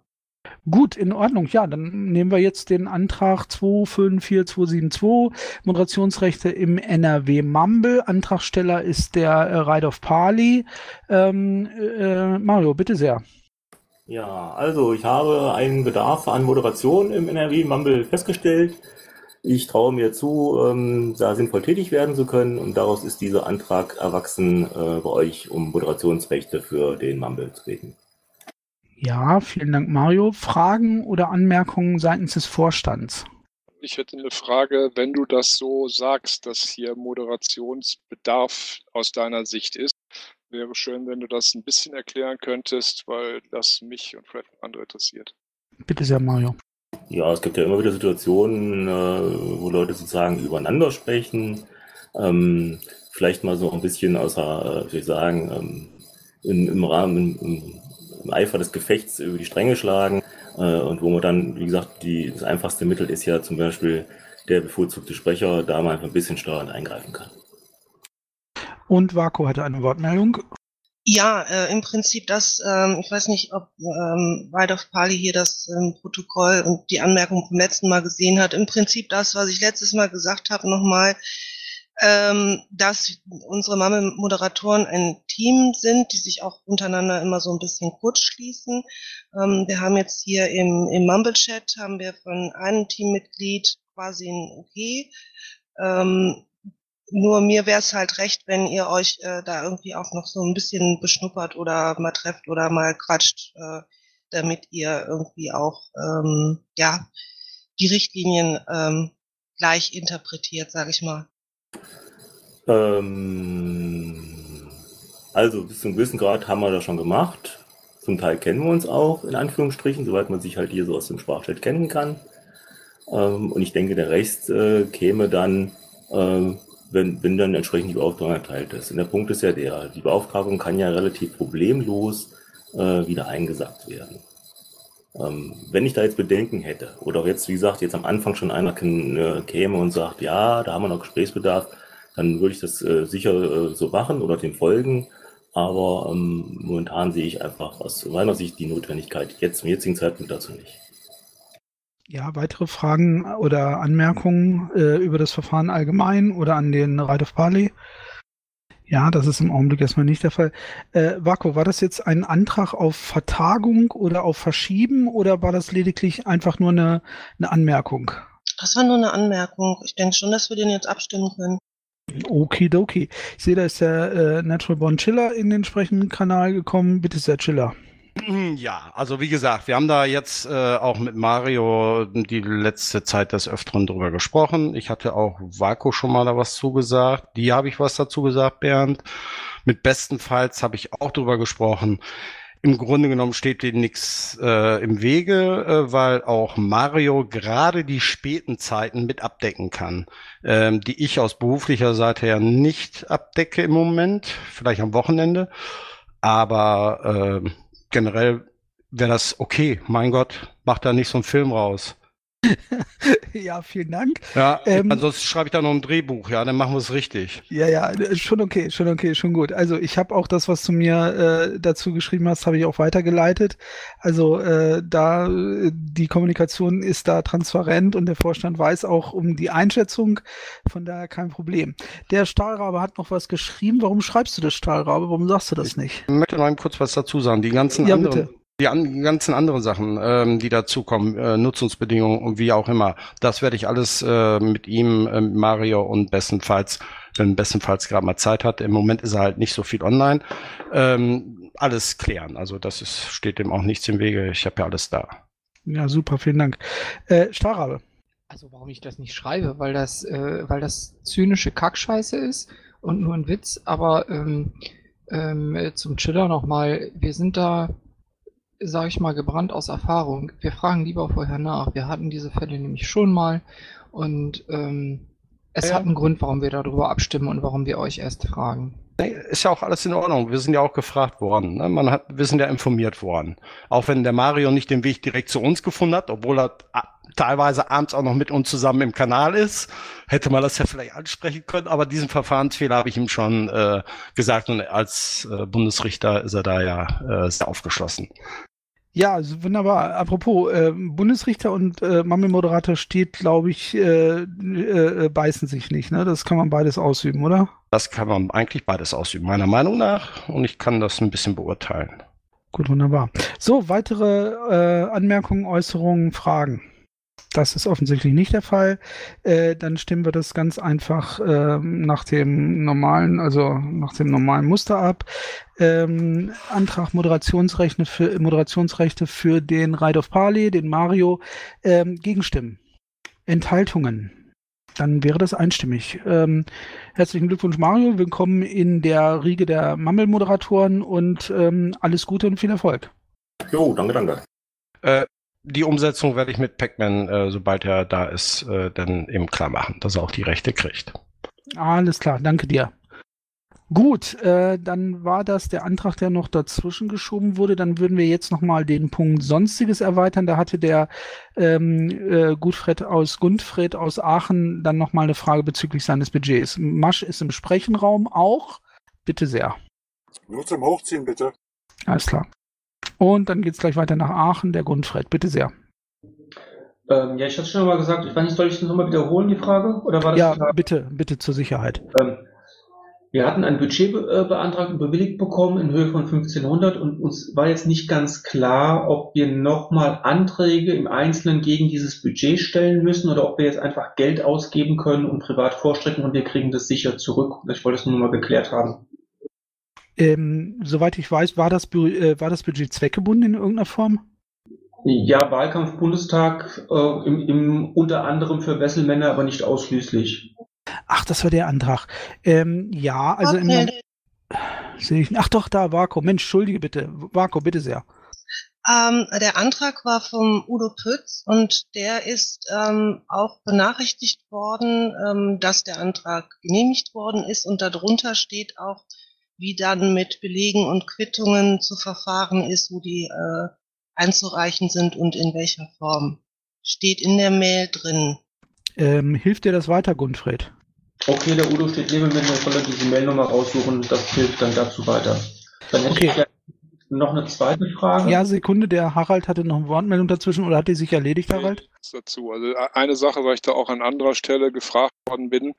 Gut, in Ordnung. Ja, dann nehmen wir jetzt den Antrag 254272, Moderationsrechte im NRW Mumble. Antragsteller ist der äh, Ride of Pali. Ähm, äh, Mario, bitte sehr. Ja, also ich habe einen Bedarf an Moderation im NRW Mumble festgestellt. Ich traue mir zu, ähm, da sinnvoll tätig werden zu können und daraus ist dieser Antrag erwachsen äh, bei euch, um Moderationsrechte für den Mumble zu kriegen. Ja, vielen Dank, Mario. Fragen oder Anmerkungen seitens des Vorstands? Ich hätte eine Frage, wenn du das so sagst, dass hier Moderationsbedarf aus deiner Sicht ist, wäre schön, wenn du das ein bisschen erklären könntest, weil das mich und Fred und andere interessiert. Bitte sehr, Mario. Ja, es gibt ja immer wieder Situationen, äh, wo Leute sozusagen übereinander sprechen. Ähm, vielleicht mal so ein bisschen außer, äh, wie ich sagen, ähm, in, im Rahmen, im, im, Eifer des Gefechts über die Stränge schlagen. Äh, und wo man dann, wie gesagt, die, das einfachste Mittel ist ja zum Beispiel der bevorzugte Sprecher, da man einfach ein bisschen steuernd eingreifen kann. Und Vaku hatte eine Wortmeldung. Ja, äh, im Prinzip das, ähm, ich weiß nicht, ob ähm, of Pali hier das ähm, Protokoll und die Anmerkung vom letzten Mal gesehen hat. Im Prinzip das, was ich letztes Mal gesagt habe, nochmal, ähm, dass unsere Mame-Moderatoren ein Team sind, die sich auch untereinander immer so ein bisschen kurz schließen. Ähm, wir haben jetzt hier im, im Mumble-Chat haben wir von einem Teammitglied quasi ein Okay. Ähm, nur mir wäre es halt recht, wenn ihr euch äh, da irgendwie auch noch so ein bisschen beschnuppert oder mal trefft oder mal quatscht. Äh, damit ihr irgendwie auch ähm, ja die Richtlinien ähm, gleich interpretiert, sage ich mal. Ähm, also bis zu einem gewissen Grad haben wir das schon gemacht. Zum Teil kennen wir uns auch, in Anführungsstrichen, soweit man sich halt hier so aus dem Sprachchat kennen kann. Ähm, und ich denke, der Rest äh, käme dann, äh, wenn, wenn dann entsprechend die Beauftragung erteilt ist. Und der Punkt ist ja der, die Beauftragung kann ja relativ problemlos äh, wieder eingesagt werden. Ähm, wenn ich da jetzt Bedenken hätte, oder auch jetzt, wie gesagt, jetzt am Anfang schon einer äh, käme und sagt, ja, da haben wir noch Gesprächsbedarf, dann würde ich das äh, sicher äh, so machen oder dem folgen. Aber ähm, momentan sehe ich einfach aus meiner Sicht die Notwendigkeit jetzt zum jetzigen Zeitpunkt dazu nicht. Ja, weitere Fragen oder Anmerkungen äh, über das Verfahren allgemein oder an den Right of Parley? Ja, das ist im Augenblick erstmal nicht der Fall. Äh, Vako, war das jetzt ein Antrag auf Vertagung oder auf Verschieben oder war das lediglich einfach nur eine, eine Anmerkung? Das war nur eine Anmerkung. Ich denke schon, dass wir den jetzt abstimmen können. Okidoki. Ich sehe, da ist der äh, Natural Born Chiller in den entsprechenden Kanal gekommen. Bitte sehr, Chiller. Ja, also wie gesagt, wir haben da jetzt äh, auch mit Mario die letzte Zeit des Öfteren drüber gesprochen. Ich hatte auch Vaku schon mal da was zugesagt. Die habe ich was dazu gesagt, Bernd. Mit bestenfalls habe ich auch drüber gesprochen. Im Grunde genommen steht dir nichts äh, im Wege, äh, weil auch Mario gerade die späten Zeiten mit abdecken kann, ähm, die ich aus beruflicher Seite ja nicht abdecke im Moment, vielleicht am Wochenende. Aber äh, generell wäre das okay. Mein Gott, macht da nicht so einen Film raus. Ja, vielen Dank. Ja, ähm, ansonsten schreibe ich da noch ein Drehbuch, ja, dann machen wir es richtig. Ja, ja, schon okay, schon okay, schon gut. Also ich habe auch das, was du mir äh, dazu geschrieben hast, habe ich auch weitergeleitet. Also äh, da die Kommunikation ist da transparent und der Vorstand weiß auch um die Einschätzung, von daher kein Problem. Der Stahlrabe hat noch was geschrieben. Warum schreibst du das Stahlrabe? Warum sagst du das nicht? Ich möchte noch kurz was dazu sagen. Die ganzen ja, anderen. Bitte. Die an, ganzen anderen Sachen, ähm, die dazukommen, äh, Nutzungsbedingungen und wie auch immer, das werde ich alles äh, mit ihm, äh, Mario und bestenfalls, wenn bestenfalls gerade mal Zeit hat, im Moment ist er halt nicht so viel online, ähm, alles klären. Also das ist, steht dem auch nichts im Wege. Ich habe ja alles da. Ja, super, vielen Dank. Äh, Starrabe. Also warum ich das nicht schreibe, weil das, äh, weil das zynische Kackscheiße ist und nur ein Witz, aber ähm, ähm, zum Chiller nochmal, wir sind da sage ich mal, gebrannt aus Erfahrung. Wir fragen lieber vorher nach. Wir hatten diese Fälle nämlich schon mal und ähm, es ja. hat einen Grund, warum wir darüber abstimmen und warum wir euch erst fragen. Ist ja auch alles in Ordnung. Wir sind ja auch gefragt worden. Ne? Man hat, wir sind ja informiert worden. Auch wenn der Mario nicht den Weg direkt zu uns gefunden hat, obwohl er teilweise abends auch noch mit uns zusammen im Kanal ist, hätte man das ja vielleicht ansprechen können. Aber diesen Verfahrensfehler habe ich ihm schon äh, gesagt und als äh, Bundesrichter ist er da ja äh, sehr aufgeschlossen. Ja, also wunderbar. Apropos, äh, Bundesrichter und äh, Mammelmoderator steht, glaube ich, äh, äh, beißen sich nicht. Ne? Das kann man beides ausüben, oder? Das kann man eigentlich beides ausüben, meiner Meinung nach. Und ich kann das ein bisschen beurteilen. Gut, wunderbar. So, weitere äh, Anmerkungen, Äußerungen, Fragen? Das ist offensichtlich nicht der Fall. Äh, dann stimmen wir das ganz einfach äh, nach dem normalen, also nach dem normalen Muster ab. Ähm, Antrag Moderationsrechte für, Moderationsrechte für den Ride of Parley, den Mario. Ähm, Gegenstimmen. Enthaltungen. Dann wäre das einstimmig. Ähm, herzlichen Glückwunsch, Mario. Willkommen in der Riege der Mammel-Moderatoren und ähm, alles Gute und viel Erfolg. Jo, danke, danke. Äh, die Umsetzung werde ich mit Pac-Man, äh, sobald er da ist, äh, dann eben klar machen, dass er auch die Rechte kriegt. Alles klar, danke dir. Gut, äh, dann war das der Antrag, der noch dazwischen geschoben wurde. Dann würden wir jetzt nochmal den Punkt Sonstiges erweitern. Da hatte der ähm, äh, Gutfred aus Gundfred aus Aachen dann nochmal eine Frage bezüglich seines Budgets. Masch ist im Sprechenraum auch. Bitte sehr. Nur zum Hochziehen, bitte. Alles klar. Und dann geht es gleich weiter nach Aachen, der Grundfred. Bitte sehr. Ähm, ja, ich hatte schon mal gesagt, ich weiß nicht, soll ich das nochmal wiederholen, die Frage? Oder war das ja, klar? bitte, bitte zur Sicherheit. Ähm, wir hatten ein Budget be äh, beantragt und bewilligt bekommen in Höhe von 1500 und uns war jetzt nicht ganz klar, ob wir nochmal Anträge im Einzelnen gegen dieses Budget stellen müssen oder ob wir jetzt einfach Geld ausgeben können und privat vorstrecken und wir kriegen das sicher zurück. Ich wollte es nur mal geklärt haben. Ähm, soweit ich weiß, war das, äh, war das Budget zweckgebunden in irgendeiner Form? Ja, Wahlkampf Bundestag äh, im, im, unter anderem für Wesselmänner, aber nicht ausschließlich. Ach, das war der Antrag. Ähm, ja, also im Okay. sehe ich. Ach doch, da Marco. Mensch, entschuldige bitte. Marco, bitte sehr. Ähm, der Antrag war vom Udo Pütz und der ist ähm, auch benachrichtigt worden, ähm, dass der Antrag genehmigt worden ist und darunter steht auch, wie dann mit Belegen und Quittungen zu verfahren ist, wo die äh, einzureichen sind und in welcher Form. Steht in der Mail drin. Ähm, hilft dir das weiter, Gunfred? Okay, der Udo steht neben mir, der soll er diese Mailnummer raussuchen, das hilft dann dazu weiter. Dann hätte Okay. ich noch eine zweite Frage. Ja, Sekunde, der Harald hatte noch eine Wortmeldung dazwischen oder hat die sich erledigt, Harald? nichts dazu. Also eine Sache, weil ich da auch an anderer Stelle gefragt worden bin,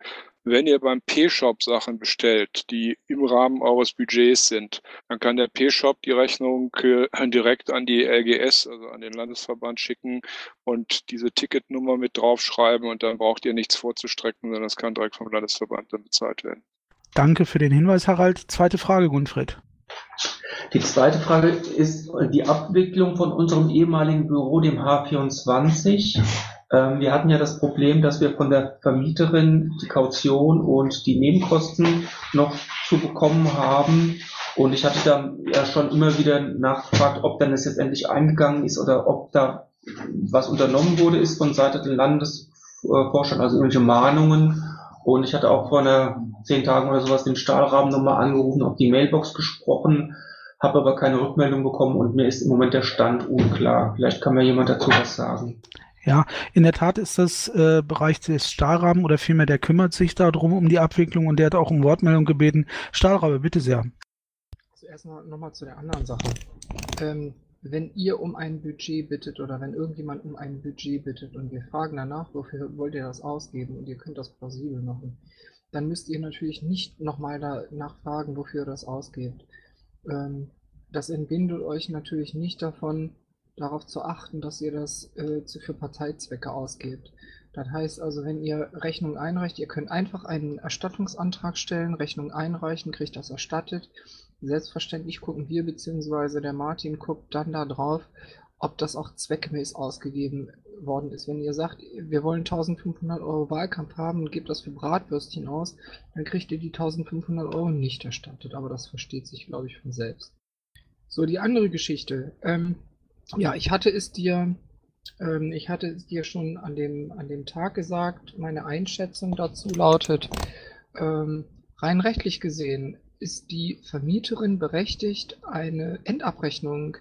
wenn ihr beim P-Shop Sachen bestellt, die im Rahmen eures Budgets sind, dann kann der P-Shop die Rechnung äh, direkt an die LGS, also an den Landesverband schicken und diese Ticketnummer mit draufschreiben und dann braucht ihr nichts vorzustrecken, sondern das kann direkt vom Landesverband dann bezahlt werden. Danke für den Hinweis, Harald. Zweite Frage, Gunfred. Die zweite Frage ist die Abwicklung von unserem ehemaligen Büro, dem H24. Ähm, wir hatten ja das Problem, dass wir von der Vermieterin die Kaution und die Nebenkosten noch zu bekommen haben. Und ich hatte da ja schon immer wieder nachgefragt, ob dann das jetzt endlich eingegangen ist oder ob da was unternommen wurde, ist von Seite des Landesvorstand, also irgendwelche Mahnungen. Und ich hatte auch vor einer zehn Tagen oder sowas den Stahlrahmen nochmal angerufen, auf die Mailbox gesprochen, habe aber keine Rückmeldung bekommen und mir ist im Moment der Stand unklar. Vielleicht kann mir jemand dazu was sagen. Ja, in der Tat ist das äh, Bereich des Stahlrahmen oder vielmehr der kümmert sich darum um die Abwicklung und der hat auch um Wortmeldung gebeten. Stahlrabe, bitte sehr. Zuerst mal nochmal zu der anderen Sache. Ähm, wenn ihr um ein Budget bittet oder wenn irgendjemand um ein Budget bittet und wir fragen danach, wofür wollt ihr das ausgeben und ihr könnt das plausibel machen, dann müsst ihr natürlich nicht nochmal danach fragen, wofür ihr das ausgebt. Ähm, das entbindet euch natürlich nicht davon, darauf zu achten, dass ihr das äh, für Parteizwecke ausgebt. Das heißt also, wenn ihr Rechnung einreicht, ihr könnt einfach einen Erstattungsantrag stellen, Rechnung einreichen, kriegt das erstattet. Selbstverständlich gucken wir bzw. der Martin guckt dann da drauf, ob das auch zweckmäßig ausgegeben worden ist. Wenn ihr sagt, wir wollen 1500 Euro Wahlkampf haben und gebt das für Bratwürstchen aus, dann kriegt ihr die 1500 Euro nicht erstattet. Aber das versteht sich, glaube ich, von selbst. So, die andere Geschichte. Ähm, ja, ich hatte es dir, ähm, ich hatte es dir schon an dem, an dem Tag gesagt. Meine Einschätzung dazu lautet, ähm, rein rechtlich gesehen ist die Vermieterin berechtigt, eine Endabrechnung äh,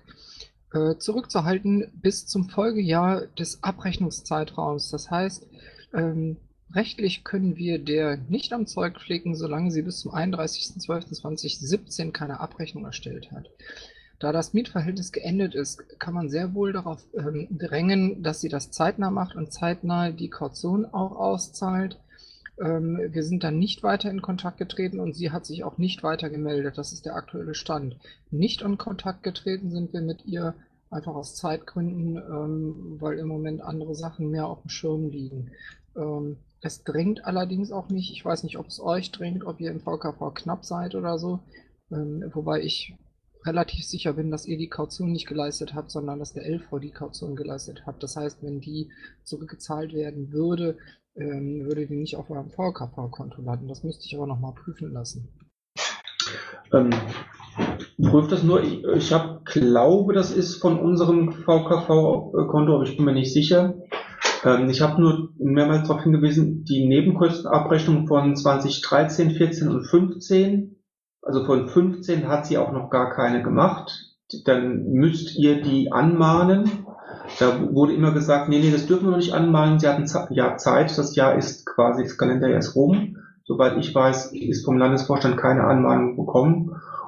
zurückzuhalten bis zum Folgejahr des Abrechnungszeitraums. Das heißt, ähm, rechtlich können wir der nicht am Zeug pflegen, solange sie bis zum 31.12.2017 keine Abrechnung erstellt hat. Da das Mietverhältnis geendet ist, kann man sehr wohl darauf ähm, drängen, dass sie das zeitnah macht und zeitnah die Kaution auch auszahlt. Ähm, wir sind dann nicht weiter in Kontakt getreten und sie hat sich auch nicht weiter gemeldet. Das ist der aktuelle Stand. Nicht in Kontakt getreten sind wir mit ihr einfach aus Zeitgründen, ähm, weil im Moment andere Sachen mehr auf dem Schirm liegen. Ähm, es drängt allerdings auch nicht. Ich weiß nicht, ob es euch drängt, ob ihr im VKV knapp seid oder so. Ähm, wobei ich relativ sicher bin, dass ihr die Kaution nicht geleistet habt, sondern dass der LV die Kaution geleistet hat. Das heißt, wenn die zurückgezahlt werden würde, ähm, würde die nicht auf eurem VKV-Konto landen. Das müsste ich aber nochmal prüfen lassen. Ähm, prüft das nur. Ich, ich hab, glaube, das ist von unserem VKV-Konto, aber ich bin mir nicht sicher. Ähm, ich habe nur mehrmals darauf hingewiesen, die Nebenkostenabrechnung von 2013, 14 und 15 also von 15 hat sie auch noch gar keine gemacht. Dann müsst ihr die anmahnen. Da wurde immer gesagt, nee, nee, das dürfen wir noch nicht anmahnen. Sie hatten ja Zeit. Das Jahr ist quasi, das Kalenderjahr ist rum. Soweit ich weiß, ist vom Landesvorstand keine Anmahnung bekommen.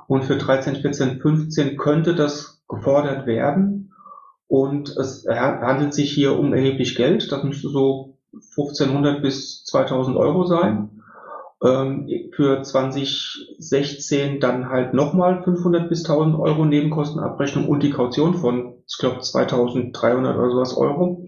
Und für 13, 14, 15 könnte das gefordert werden. Und es handelt sich hier um erheblich Geld. Das müsste so 1500 bis 2000 Euro sein ähm, für 2016 dann halt nochmal 500 bis 1000 Euro Nebenkostenabrechnung und die Kaution von, ich glaube, 2300 oder sowas Euro.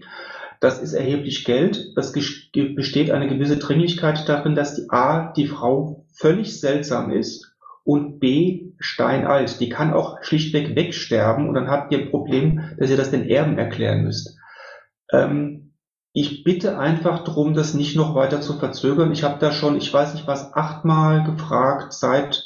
Das ist erheblich Geld. Es besteht eine gewisse Dringlichkeit darin, dass die A, die Frau völlig seltsam ist und B steinalt. Die kann auch schlichtweg wegsterben und dann habt ihr ein Problem, dass ihr das den Erben erklären müsst. Ähm, ich bitte einfach darum, das nicht noch weiter zu verzögern. Ich habe da schon, ich weiß nicht was, achtmal gefragt seit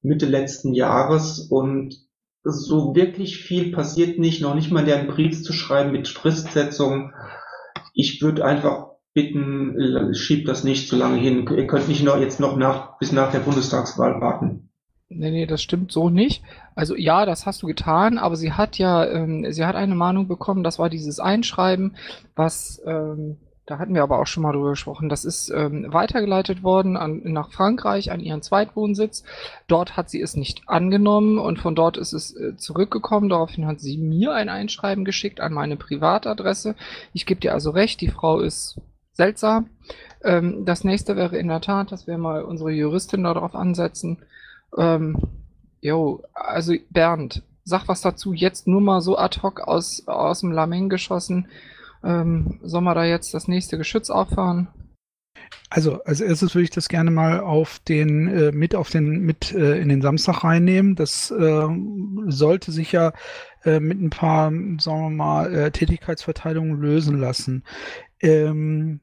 Mitte letzten Jahres und so wirklich viel passiert nicht, noch nicht mal einen Brief zu schreiben mit Fristsetzung. Ich würde einfach bitten, schiebt das nicht zu lange hin. Ihr könnt nicht noch jetzt noch nach, bis nach der Bundestagswahl warten. Nee, nee, das stimmt so nicht. Also ja, das hast du getan, aber sie hat ja, ähm, sie hat eine Mahnung bekommen, das war dieses Einschreiben, was, ähm, da hatten wir aber auch schon mal drüber gesprochen, das ist ähm, weitergeleitet worden an, nach Frankreich, an ihren Zweitwohnsitz. Dort hat sie es nicht angenommen und von dort ist es äh, zurückgekommen. Daraufhin hat sie mir ein Einschreiben geschickt an meine Privatadresse. Ich gebe dir also recht, die Frau ist seltsam. Ähm, das nächste wäre in der Tat, dass wir mal unsere Juristin darauf ansetzen. Ähm, jo, also Bernd, sag was dazu. Jetzt nur mal so ad hoc aus, aus dem Lameng geschossen. Ähm, soll man da jetzt das nächste Geschütz auffahren? Also als erstes würde ich das gerne mal auf den äh, mit auf den mit äh, in den Samstag reinnehmen. Das äh, sollte sich ja äh, mit ein paar, sagen wir mal, äh, Tätigkeitsverteilungen lösen lassen. Ähm,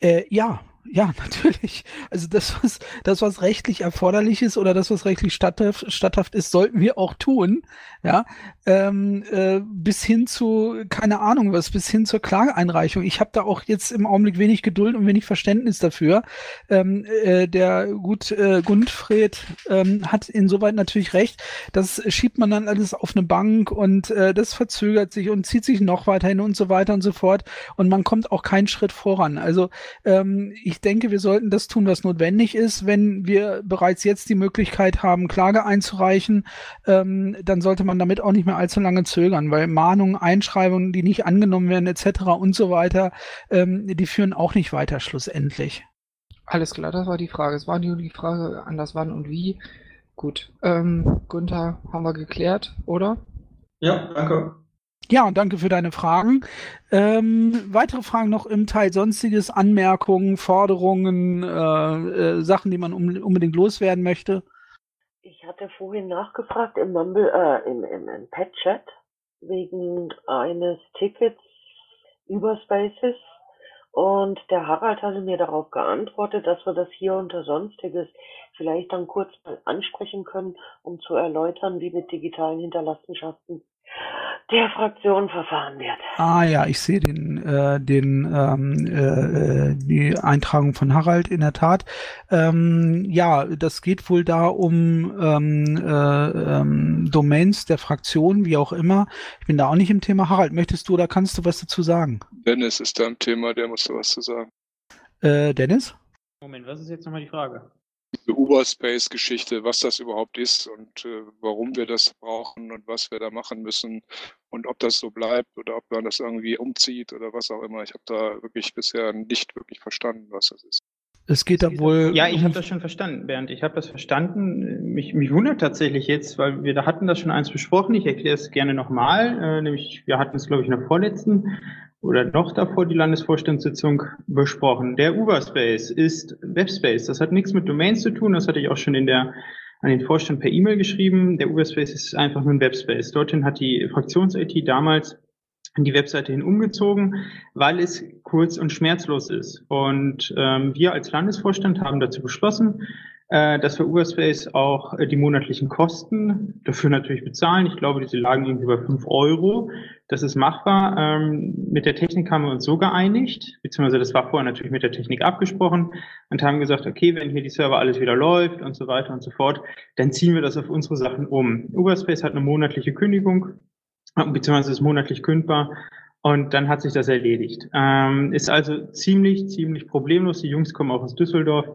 äh, ja, ja, natürlich. Also das, was, das, was rechtlich erforderlich ist oder das, was rechtlich statthaft, statthaft ist, sollten wir auch tun. Ja, ähm, äh, bis hin zu, keine Ahnung was, bis hin zur Klageeinreichung. Ich habe da auch jetzt im Augenblick wenig Geduld und wenig Verständnis dafür. Ähm, äh, der gut äh, Gundfred ähm, hat insoweit natürlich recht. Das schiebt man dann alles auf eine Bank und äh, das verzögert sich und zieht sich noch weiterhin und so weiter und so fort. Und man kommt auch keinen Schritt voran. Also ähm, ich denke, wir sollten das tun, was notwendig ist. Wenn wir bereits jetzt die Möglichkeit haben, Klage einzureichen, ähm, dann sollte man damit auch nicht mehr allzu lange zögern, weil Mahnungen, Einschreibungen, die nicht angenommen werden, etc. und so weiter, ähm, die führen auch nicht weiter schlussendlich. Alles klar, das war die Frage. Es war nur die Frage an das Wann und Wie. Gut. Ähm, Gunther, haben wir geklärt, oder? Ja, danke. Ja, und danke für deine Fragen. Ähm, weitere Fragen noch im Teil Sonstiges, Anmerkungen, Forderungen, äh, äh, Sachen, die man um, unbedingt loswerden möchte? Ich hatte vorhin nachgefragt im Mumble, äh, im, im, im Pet-Chat wegen eines Tickets über Spaces und der Harald hatte mir darauf geantwortet, dass wir das hier unter Sonstiges vielleicht dann kurz mal ansprechen können, um zu erläutern, wie mit digitalen Hinterlassenschaften der Fraktion verfahren wird. Ah ja, ich sehe den, äh, den, ähm, äh, äh, die Eintragung von Harald in der Tat. Ähm, ja, das geht wohl da um ähm, äh, ähm, Domains der Fraktion, wie auch immer. Ich bin da auch nicht im Thema. Harald, möchtest du oder kannst du was dazu sagen? Dennis ist da im Thema, der muss da was zu sagen. Äh, Dennis? Moment, was ist jetzt nochmal die Frage? Diese Uberspace-Geschichte, was das überhaupt ist und äh, warum wir das brauchen und was wir da machen müssen und ob das so bleibt oder ob man das irgendwie umzieht oder was auch immer. Ich habe da wirklich bisher nicht wirklich verstanden, was das ist. Es geht da wohl. Ja, ich habe das schon verstanden, Bernd. Ich habe das verstanden. Mich, mich wundert tatsächlich jetzt, weil wir da hatten das schon eins besprochen. Ich erkläre es gerne nochmal. Äh, nämlich, wir hatten es, glaube ich, in der vorletzten oder noch davor die Landesvorstandssitzung besprochen. Der Uberspace ist Webspace. Das hat nichts mit Domains zu tun. Das hatte ich auch schon in der an den Vorstand per E-Mail geschrieben. Der Uberspace ist einfach nur ein Webspace. Dorthin hat die Fraktions-IT damals die Webseite hin umgezogen, weil es kurz und schmerzlos ist. Und ähm, wir als Landesvorstand haben dazu beschlossen, äh, dass wir Uberspace auch äh, die monatlichen Kosten dafür natürlich bezahlen. Ich glaube, diese lagen irgendwie bei fünf Euro. Das ist machbar. Ähm, mit der Technik haben wir uns so geeinigt, beziehungsweise das war vorher natürlich mit der Technik abgesprochen und haben gesagt, okay, wenn hier die Server alles wieder läuft und so weiter und so fort, dann ziehen wir das auf unsere Sachen um. Uberspace hat eine monatliche Kündigung beziehungsweise ist monatlich kündbar. Und dann hat sich das erledigt. Ähm, ist also ziemlich, ziemlich problemlos. Die Jungs kommen auch aus Düsseldorf.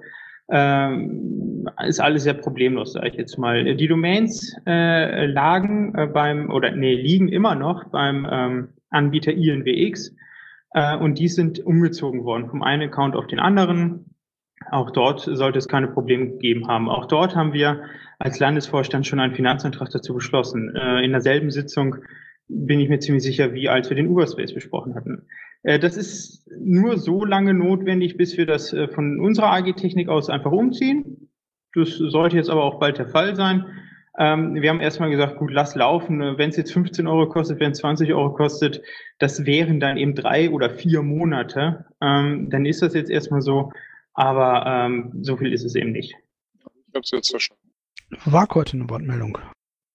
Ähm, ist alles sehr problemlos, sage ich jetzt mal. Die Domains äh, lagen äh, beim, oder nee, liegen immer noch beim ähm, Anbieter INWX. Äh, und die sind umgezogen worden vom einen Account auf den anderen. Auch dort sollte es keine Probleme gegeben haben. Auch dort haben wir als Landesvorstand schon einen Finanzantrag dazu beschlossen. Äh, in derselben Sitzung bin ich mir ziemlich sicher, wie als wir den Uberspace besprochen hatten. Äh, das ist nur so lange notwendig, bis wir das äh, von unserer AG-Technik aus einfach umziehen. Das sollte jetzt aber auch bald der Fall sein. Ähm, wir haben erstmal gesagt, gut, lass laufen. Wenn es jetzt 15 Euro kostet, wenn es 20 Euro kostet, das wären dann eben drei oder vier Monate. Ähm, dann ist das jetzt erstmal so. Aber ähm, so viel ist es eben nicht. Ich habe es jetzt verstanden. War heute eine Wortmeldung.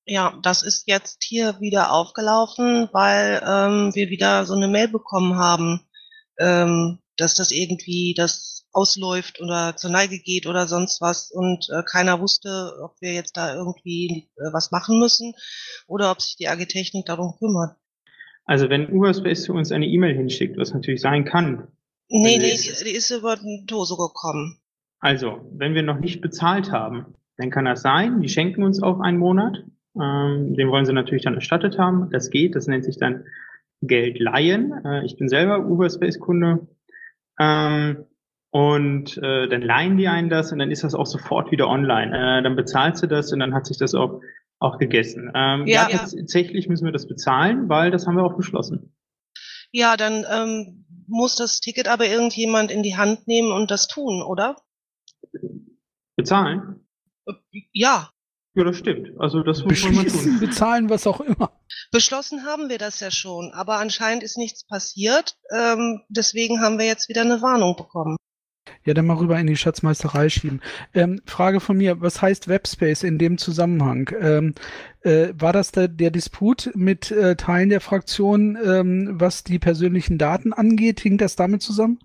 Ja, das ist jetzt hier wieder aufgelaufen, weil ähm, wir wieder so eine Mail bekommen haben, ähm, dass das irgendwie das ausläuft oder zur Neige geht oder sonst was und äh, keiner wusste, ob wir jetzt da irgendwie äh, was machen müssen oder ob sich die AG Technik darum kümmert. Also wenn Uberspace zu uns eine E-Mail hinschickt, was natürlich sein kann. Nee, nee, die, die ist über den Toso gekommen. Also, wenn wir noch nicht bezahlt haben, dann kann das sein, die schenken uns auch einen Monat. Ähm, den wollen sie natürlich dann erstattet haben. Das geht, das nennt sich dann Geld leihen. Äh, ich bin selber Uberspace-Kunde. Ähm, und äh, dann leihen die einen das und dann ist das auch sofort wieder online. Äh, dann bezahlst du das und dann hat sich das auch, auch gegessen. Ähm, Ja. ja, tatsächlich müssen wir das bezahlen, weil das haben wir auch beschlossen. Ja, dann ähm, muss das Ticket aber irgendjemand in die Hand nehmen und das tun, oder? Bezahlen? Ja, Ja, das stimmt. Also das muss man mal tun. bezahlen, was auch immer. beschlossen haben wir das ja schon, aber anscheinend ist nichts passiert. Ähm, deswegen haben wir jetzt wieder eine Warnung bekommen. Ja, dann mal rüber in die Schatzmeisterei schieben. Ähm, Frage von mir, was heißt Webspace in dem Zusammenhang? Ähm, äh, war das der, der Disput mit äh, Teilen der Fraktion, ähm, was die persönlichen Daten angeht? Hing das damit zusammen?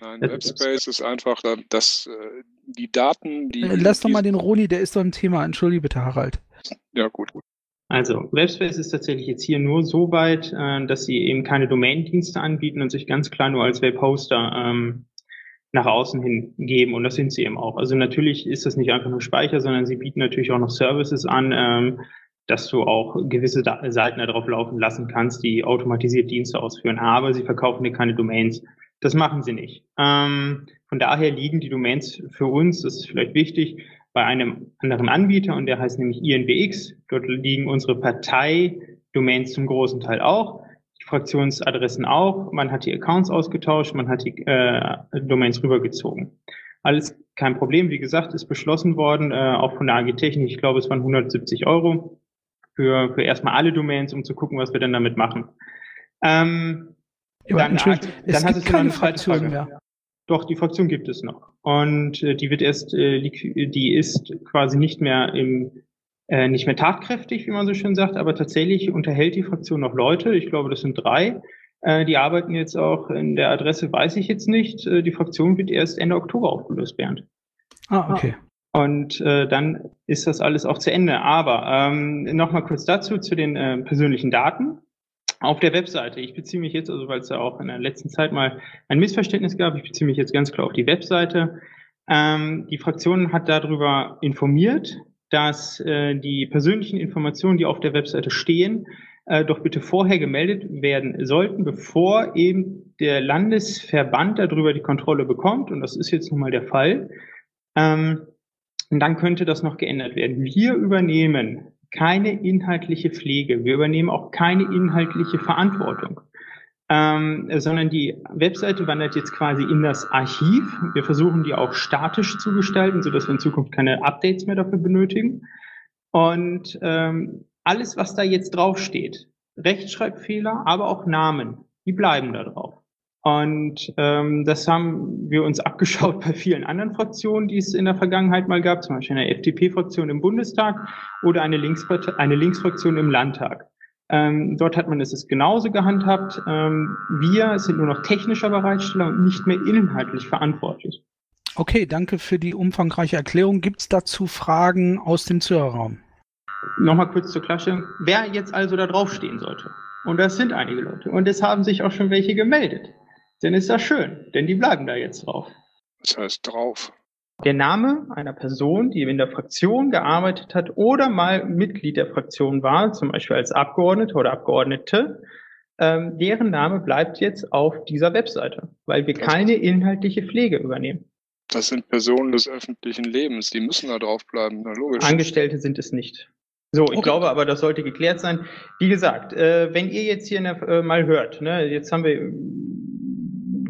Nein, Webspace ist einfach, da- dass äh, die Daten, die. Äh, Lass doch mal den Roni, der ist doch im Thema. Entschuldige bitte, Harald. Ja, gut, gut. Also, Webspace ist tatsächlich jetzt hier nur so weit, äh, dass sie eben keine Domain-Dienste anbieten und sich ganz klar nur als Webhoster ähm, nach außen hin geben. Und das sind sie eben auch. Also natürlich ist das nicht einfach nur Speicher, sondern sie bieten natürlich auch noch Services an, ähm, dass du auch gewisse Da- Seiten darauf laufen lassen kannst, die automatisiert Dienste ausführen. Aber sie verkaufen dir keine Domains. Das machen sie nicht. Ähm, von daher liegen die Domains für uns, das ist vielleicht wichtig, bei einem anderen Anbieter und der heißt nämlich INBX. Dort liegen unsere Partei-Domains zum großen Teil auch, die Fraktionsadressen auch. Man hat die Accounts ausgetauscht, man hat die äh, Domains rübergezogen. Alles kein Problem. Wie gesagt, ist beschlossen worden, äh, auch von der AG Technik. Ich glaube, es waren 170 Euro für, für erstmal alle Domains, um zu gucken, was wir denn damit machen. Ähm, Ja, aber Entschuldigung, es gibt keine eine zweite Fraktion Frage. mehr. Doch, die Fraktion gibt es noch. Und äh, die wird erst, äh, die ist quasi nicht mehr im, äh, nicht mehr tatkräftig, wie man so schön sagt, aber tatsächlich unterhält die Fraktion noch Leute. Ich glaube, das sind drei. Äh, die arbeiten jetzt auch in der Adresse, weiß ich jetzt nicht. Äh, die Fraktion wird erst Ende Oktober aufgelöst, Bernd. Ah, okay. Und äh, dann ist das alles auch zu Ende. Aber ähm, nochmal kurz dazu, zu den äh, persönlichen Daten. Auf der Webseite, ich beziehe mich jetzt, also weil es ja auch in der letzten Zeit mal ein Missverständnis gab, ich beziehe mich jetzt ganz klar auf die Webseite. Ähm, die Fraktion hat darüber informiert, dass äh, die persönlichen Informationen, die auf der Webseite stehen, äh, doch bitte vorher gemeldet werden sollten, bevor eben der Landesverband darüber die Kontrolle bekommt. Und das ist jetzt nun mal der Fall. Ähm, und dann könnte das noch geändert werden. Wir übernehmen keine inhaltliche Pflege. Wir übernehmen auch keine inhaltliche Verantwortung. Ähm, sondern die Webseite wandert jetzt quasi in das Archiv. Wir versuchen die auch statisch zu gestalten, sodass wir in Zukunft keine Updates mehr dafür benötigen. Und ähm, alles, was da jetzt draufsteht, Rechtschreibfehler, aber auch Namen, die bleiben da drauf. Und ähm, das haben wir uns abgeschaut bei vielen anderen Fraktionen, die es in der Vergangenheit mal gab, zum Beispiel eine FDP-Fraktion im Bundestag oder eine, Linkspartei, eine Linksfraktion im Landtag. Ähm, dort hat man es genauso gehandhabt. Ähm, wir sind nur noch technischer Bereitsteller und nicht mehr inhaltlich verantwortlich. Okay, danke für die umfangreiche Erklärung. Gibt es dazu Fragen aus dem Zuhörerraum? Nochmal kurz zur Klasche. Wer jetzt also da draufstehen sollte, und das sind einige Leute, und es haben sich auch schon welche gemeldet, dann ist das schön, denn die bleiben da jetzt drauf. Das heißt drauf. Der Name einer Person, die in der Fraktion gearbeitet hat oder mal Mitglied der Fraktion war, zum Beispiel als Abgeordneter oder Abgeordnete, ähm, deren Name bleibt jetzt auf dieser Webseite, weil wir keine inhaltliche Pflege übernehmen. Das sind Personen des öffentlichen Lebens, die müssen da drauf bleiben. Na logisch. Angestellte sind es nicht. So, ich glaube aber, das sollte geklärt sein. Wie gesagt, äh, wenn ihr jetzt hier ne, äh, mal hört, ne, jetzt haben wir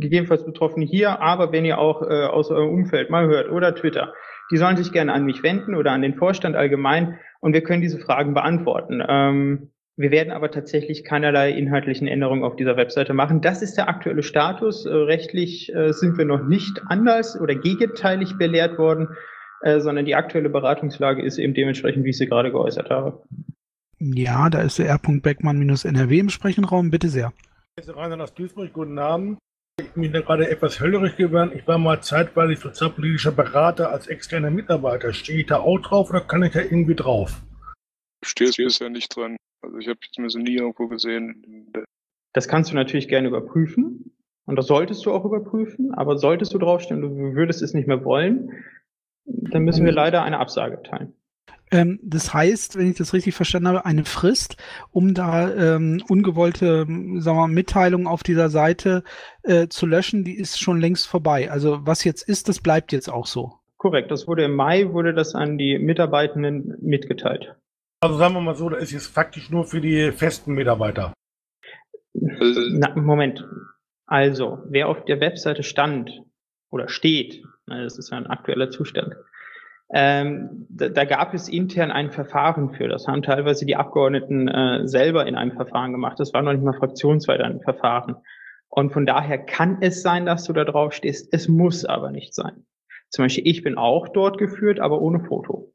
gegebenenfalls Betroffene hier, aber wenn ihr auch äh, aus eurem Umfeld mal hört oder Twitter, die sollen sich gerne an mich wenden oder an den Vorstand allgemein und wir können diese Fragen beantworten. Ähm, wir werden aber tatsächlich keinerlei inhaltlichen Änderungen auf dieser Webseite machen. Das ist der aktuelle Status. Äh, rechtlich äh, sind wir noch nicht anders oder gegenteilig belehrt worden, äh, sondern die aktuelle Beratungslage ist eben dementsprechend, wie ich sie gerade geäußert habe. Ja, da ist der R. Beckmann-NRW im Sprechenraum. Bitte sehr. Rainer aus Duisburg, guten Abend. Ich bin da gerade etwas höllerig geworden. Ich war mal zeitweilig sozialpolitischer Berater als externer Mitarbeiter. Stehe ich da auch drauf oder kann ich da irgendwie drauf? Stehst bisher nicht dran. Also ich habe jetzt mir so nie irgendwo gesehen. Das kannst du natürlich gerne überprüfen. Und das solltest du auch überprüfen. Aber solltest du draufstehen und du würdest es nicht mehr wollen, dann müssen wir leider eine Absage teilen. Ähm, das heißt, wenn ich das richtig verstanden habe, eine Frist, um da ähm, ungewollte sagen wir, mal, Mitteilungen auf dieser Seite äh, zu löschen, die ist schon längst vorbei. Also was jetzt ist, das bleibt jetzt auch so. Korrekt, das wurde im Mai, wurde das an die Mitarbeitenden mitgeteilt. Also sagen wir mal so, da ist jetzt faktisch nur für die festen Mitarbeiter. Na, Moment. Also, wer auf der Webseite stand oder steht, das ist ja ein aktueller Zustand, ähm, da, da, gab es intern ein Verfahren für. Das haben teilweise die Abgeordneten äh, selber in einem Verfahren gemacht. Das war noch nicht mal fraktionsweit ein Verfahren. Und von daher kann es sein, dass du da drauf stehst. Es muss aber nicht sein. Zum Beispiel, ich bin auch dort geführt, aber ohne Foto.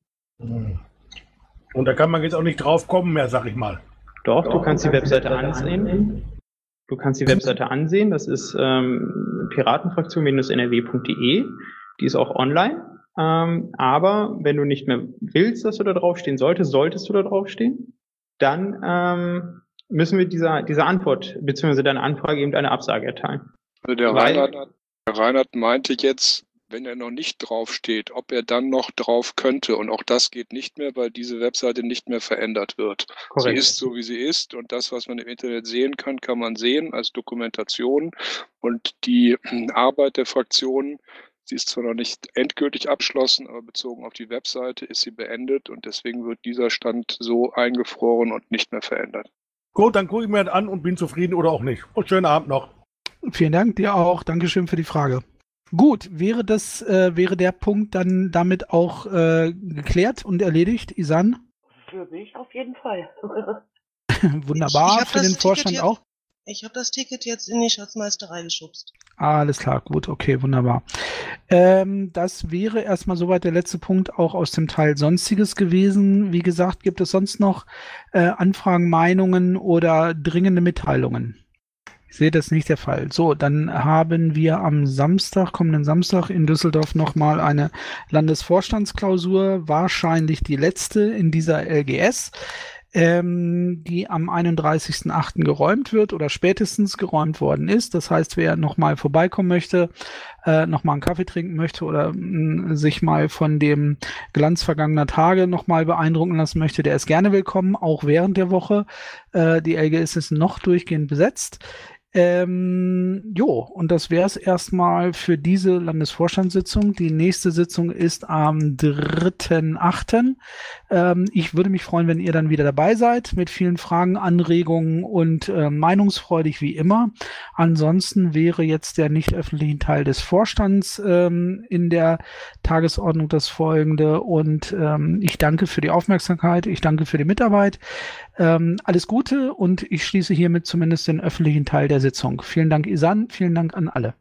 Und da kann man jetzt auch nicht drauf kommen mehr, sag ich mal. Doch, Doch du kannst die Webseite ansehen. Du kannst die Webseite ansehen. Das ist ähm, piratenfraktion-nrw.de. Die ist auch online. Ähm, aber wenn du nicht mehr willst, dass du da draufstehen solltest, solltest du da draufstehen, dann ähm, müssen wir dieser, dieser Antwort bzw. deiner Anfrage eben eine Absage erteilen. Also der, Weil, Reinhard, der Reinhard meinte jetzt, wenn er noch nicht draufsteht, ob er dann noch drauf könnte. Und auch das geht nicht mehr, weil diese Webseite nicht mehr verändert wird. Korrekt. Sie ist so, wie sie ist. Und das, was man im Internet sehen kann, kann man sehen als Dokumentation. Und die Arbeit der Fraktionen Sie ist zwar noch nicht endgültig abgeschlossen, aber bezogen auf die Webseite ist sie beendet und deswegen wird dieser Stand so eingefroren und nicht mehr verändert. Gut, dann gucke ich mir das an und bin zufrieden oder auch nicht. Und schönen Abend noch. Vielen Dank dir auch. Dankeschön für die Frage. Gut, wäre das, äh, wäre der Punkt dann damit auch äh, geklärt und erledigt, Isan? Für mich auf jeden Fall. Wunderbar, für den Vorstand auch. Ich habe das Ticket jetzt in die Schatzmeisterei geschubst. Alles klar, gut, okay, wunderbar. Ähm, das wäre erstmal soweit der letzte Punkt auch aus dem Teil Sonstiges gewesen. Wie gesagt, gibt es sonst noch äh, Anfragen, Meinungen oder dringende Mitteilungen? Ich sehe das nicht der Fall. So, dann haben wir am Samstag, kommenden Samstag in Düsseldorf nochmal eine Landesvorstandsklausur, wahrscheinlich die letzte in dieser LGS ähm, die am 31.08. geräumt wird oder spätestens geräumt worden ist. Das heißt, wer nochmal vorbeikommen möchte, äh, nochmal einen Kaffee trinken möchte oder mh, sich mal von dem Glanz vergangener Tage nochmal beeindrucken lassen möchte, der ist gerne willkommen, auch während der Woche. Äh, die LGS ist noch durchgehend besetzt. Ähm, jo, und das wäre es erstmal für diese Landesvorstandssitzung. Die nächste Sitzung ist am 3.8. Ähm, ich würde mich freuen, wenn ihr dann wieder dabei seid mit vielen Fragen, Anregungen und äh, meinungsfreudig wie immer. Ansonsten wäre jetzt der nicht öffentliche Teil des Vorstands ähm, in der Tagesordnung das folgende. Und ähm, ich danke für die Aufmerksamkeit, ich danke für die Mitarbeit. Ähm, alles Gute und ich schließe hiermit zumindest den öffentlichen Teil der Sitzung. Vielen Dank, Isan. Vielen Dank an alle.